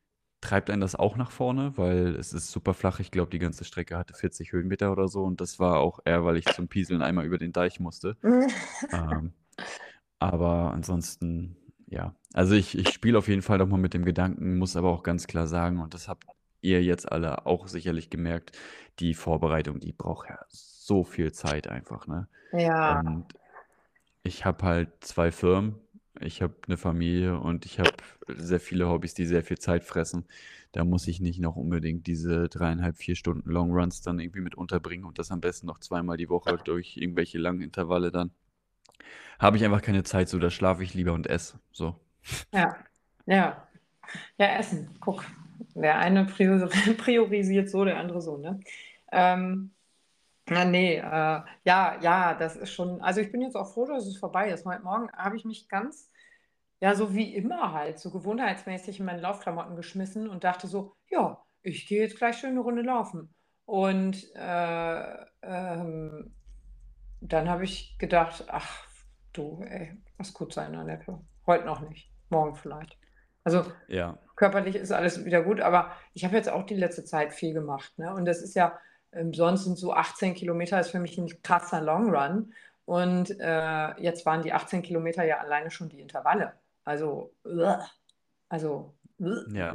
treibt einen das auch nach vorne, weil es ist super flach. Ich glaube, die ganze Strecke hatte 40 Höhenmeter oder so und das war auch eher, weil ich zum Pieseln einmal über den Deich musste. Ähm, aber ansonsten, ja. Also ich, ich spiele auf jeden Fall noch mal mit dem Gedanken, muss aber auch ganz klar sagen, und das habt ihr jetzt alle auch sicherlich gemerkt, die Vorbereitung, die braucht ja so viel Zeit einfach, ne? Ja. Und ich habe halt zwei Firmen, ich habe eine Familie und ich habe sehr viele Hobbys, die sehr viel Zeit fressen. Da muss ich nicht noch unbedingt diese dreieinhalb, vier Stunden Long Runs dann irgendwie mit unterbringen und das am besten noch zweimal die Woche durch irgendwelche langen Intervalle dann. Habe ich einfach keine Zeit so, da schlafe ich lieber und esse. So. Ja. Ja. Ja, Essen. Guck. Der eine prior priorisiert so, der andere so, ne? Ähm, na, nee, äh, ja, ja, das ist schon. Also ich bin jetzt auch froh, dass es vorbei ist. Heute Morgen habe ich mich ganz, ja, so wie immer halt, so gewohnheitsmäßig in meine Laufklamotten geschmissen und dachte so, ja, ich gehe jetzt gleich schön eine Runde laufen. Und äh, ähm, dann habe ich gedacht, ach du, ey, lass gut sein, Annette. Heute noch nicht, morgen vielleicht. Also Ja. körperlich ist alles wieder gut, aber ich habe jetzt auch die letzte Zeit viel gemacht. Ne? Und das ist ja, ähm, sonst sind so 18 Kilometer ist für mich ein krasser Long Run. Und äh, jetzt waren die 18 Kilometer ja alleine schon die Intervalle. Also, also. Ja.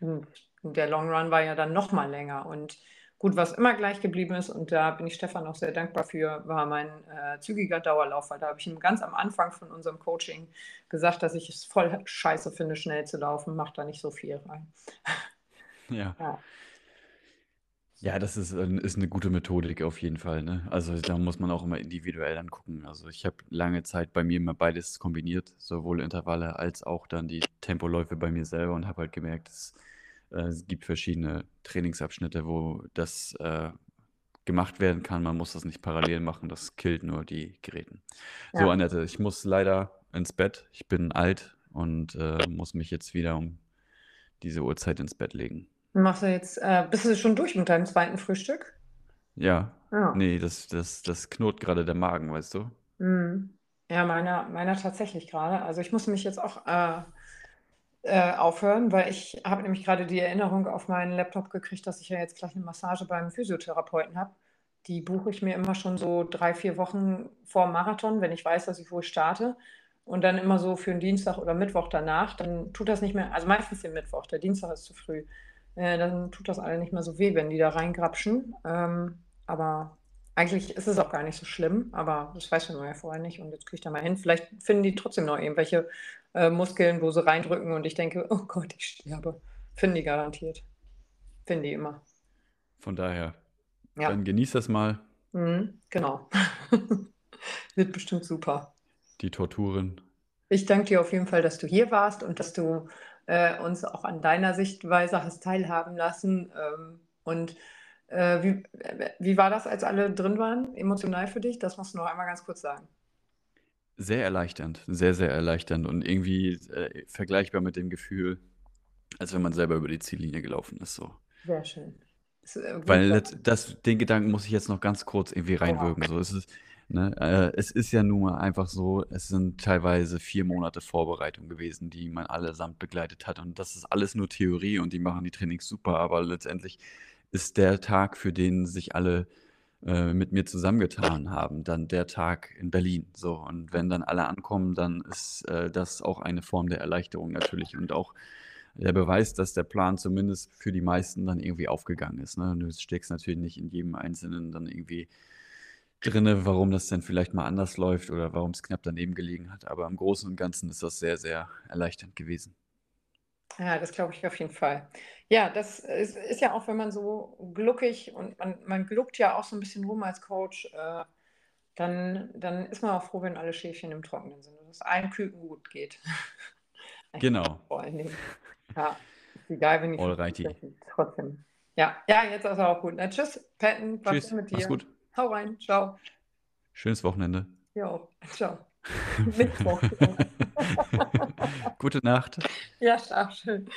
Und der Long Run war ja dann noch mal länger. Und gut, was immer gleich geblieben ist, und da bin ich Stefan auch sehr dankbar für, war mein äh, zügiger Dauerlauf, weil da habe ich ihm ganz am Anfang von unserem Coaching gesagt, dass ich es voll scheiße finde, schnell zu laufen, macht da nicht so viel rein. Ja. Ja. Ja, das ist, äh, ist eine gute Methodik auf jeden Fall, ne? Also da muss man auch immer individuell dann gucken. Also ich habe lange Zeit bei mir immer beides kombiniert, sowohl Intervalle als auch dann die Tempoläufe bei mir selber und habe halt gemerkt, es, äh, es gibt verschiedene Trainingsabschnitte, wo das äh, gemacht werden kann. Man muss das nicht parallel machen, das killt nur die Geräten. So, Ja. Annette, ich muss leider ins Bett. Ich bin alt und äh, muss mich jetzt wieder um diese Uhrzeit ins Bett legen. Machst du jetzt, äh, bist du schon durch mit deinem zweiten Frühstück? Ja, Ja. nee, das, das, das knurrt gerade der Magen, weißt du? Mhm. Ja, meiner, meiner tatsächlich gerade. Also ich muss mich jetzt auch äh, äh, aufhören, weil ich habe nämlich gerade die Erinnerung auf meinen Laptop gekriegt, dass ich ja jetzt gleich eine Massage beim Physiotherapeuten habe. Die buche ich mir immer schon so drei, vier Wochen vor dem Marathon, wenn ich weiß, dass ich wohl starte. Und dann immer so für einen Dienstag oder Mittwoch danach, dann tut das nicht mehr, also meistens den Mittwoch, der Dienstag ist zu früh. Äh, dann tut das alle nicht mehr so weh, wenn die da reingrapschen. Ähm, aber eigentlich ist es auch gar nicht so schlimm, aber das weiß man ja vorher nicht. Und jetzt kriege ich da mal hin. Vielleicht finden die trotzdem noch irgendwelche äh, Muskeln, wo sie reindrücken und ich denke, oh Gott, ich sterbe. Finden die garantiert. Finden die immer. Von daher, Ja. dann genieß das mal, Mhm, genau. Wird bestimmt super. die Torturen. Ich danke dir auf jeden Fall, dass du hier warst und dass du äh, uns auch an deiner Sichtweise hast teilhaben lassen. Ähm, und äh, wie, äh, wie war das, als alle drin waren? Emotional für dich? Das musst du noch einmal ganz kurz sagen. Sehr erleichternd, sehr, sehr erleichternd und irgendwie äh, vergleichbar mit dem Gefühl, als wenn man selber über die Ziellinie gelaufen ist. So. Sehr schön. Äh, Weil das, das, den Gedanken muss ich jetzt noch ganz kurz irgendwie reinwirken. So, es, ist, ne, äh, es ist ja nun mal einfach so, es sind teilweise vier Monate Vorbereitung gewesen, die man allesamt begleitet hat. Und das ist alles nur Theorie und die machen die Trainings super, aber letztendlich ist der Tag, für den sich alle äh, mit mir zusammengetan haben, dann der Tag in Berlin. So, und wenn dann alle ankommen, dann ist äh, das auch eine Form der Erleichterung natürlich und auch der Beweis, dass der Plan zumindest für die meisten dann irgendwie aufgegangen ist. Ne? Du steckst natürlich nicht in jedem Einzelnen dann irgendwie drinne, warum das denn vielleicht mal anders läuft oder warum es knapp daneben gelegen hat. Aber im Großen und Ganzen ist das sehr, sehr erleichternd gewesen. Ja, das glaube ich auf jeden Fall. Ja, das ist, ist ja auch, wenn man so gluckig und man, man gluckt ja auch so ein bisschen rum als Coach, äh, dann, dann ist man auch froh, wenn alle Schäfchen im Trockenen sind und es allen Küken gut geht. Genau. Vor allen Dingen. Ja, ist egal, wenn ich Alrighty. trotzdem. Ja, ja, jetzt ist auch gut. Na, tschüss, Patton, was Tschüss, ist mit dir? mach's gut. Hau rein, ciao. Schönes Wochenende. Jo, ciao. Mittwoch. Gute Nacht. ja, schlaf schön.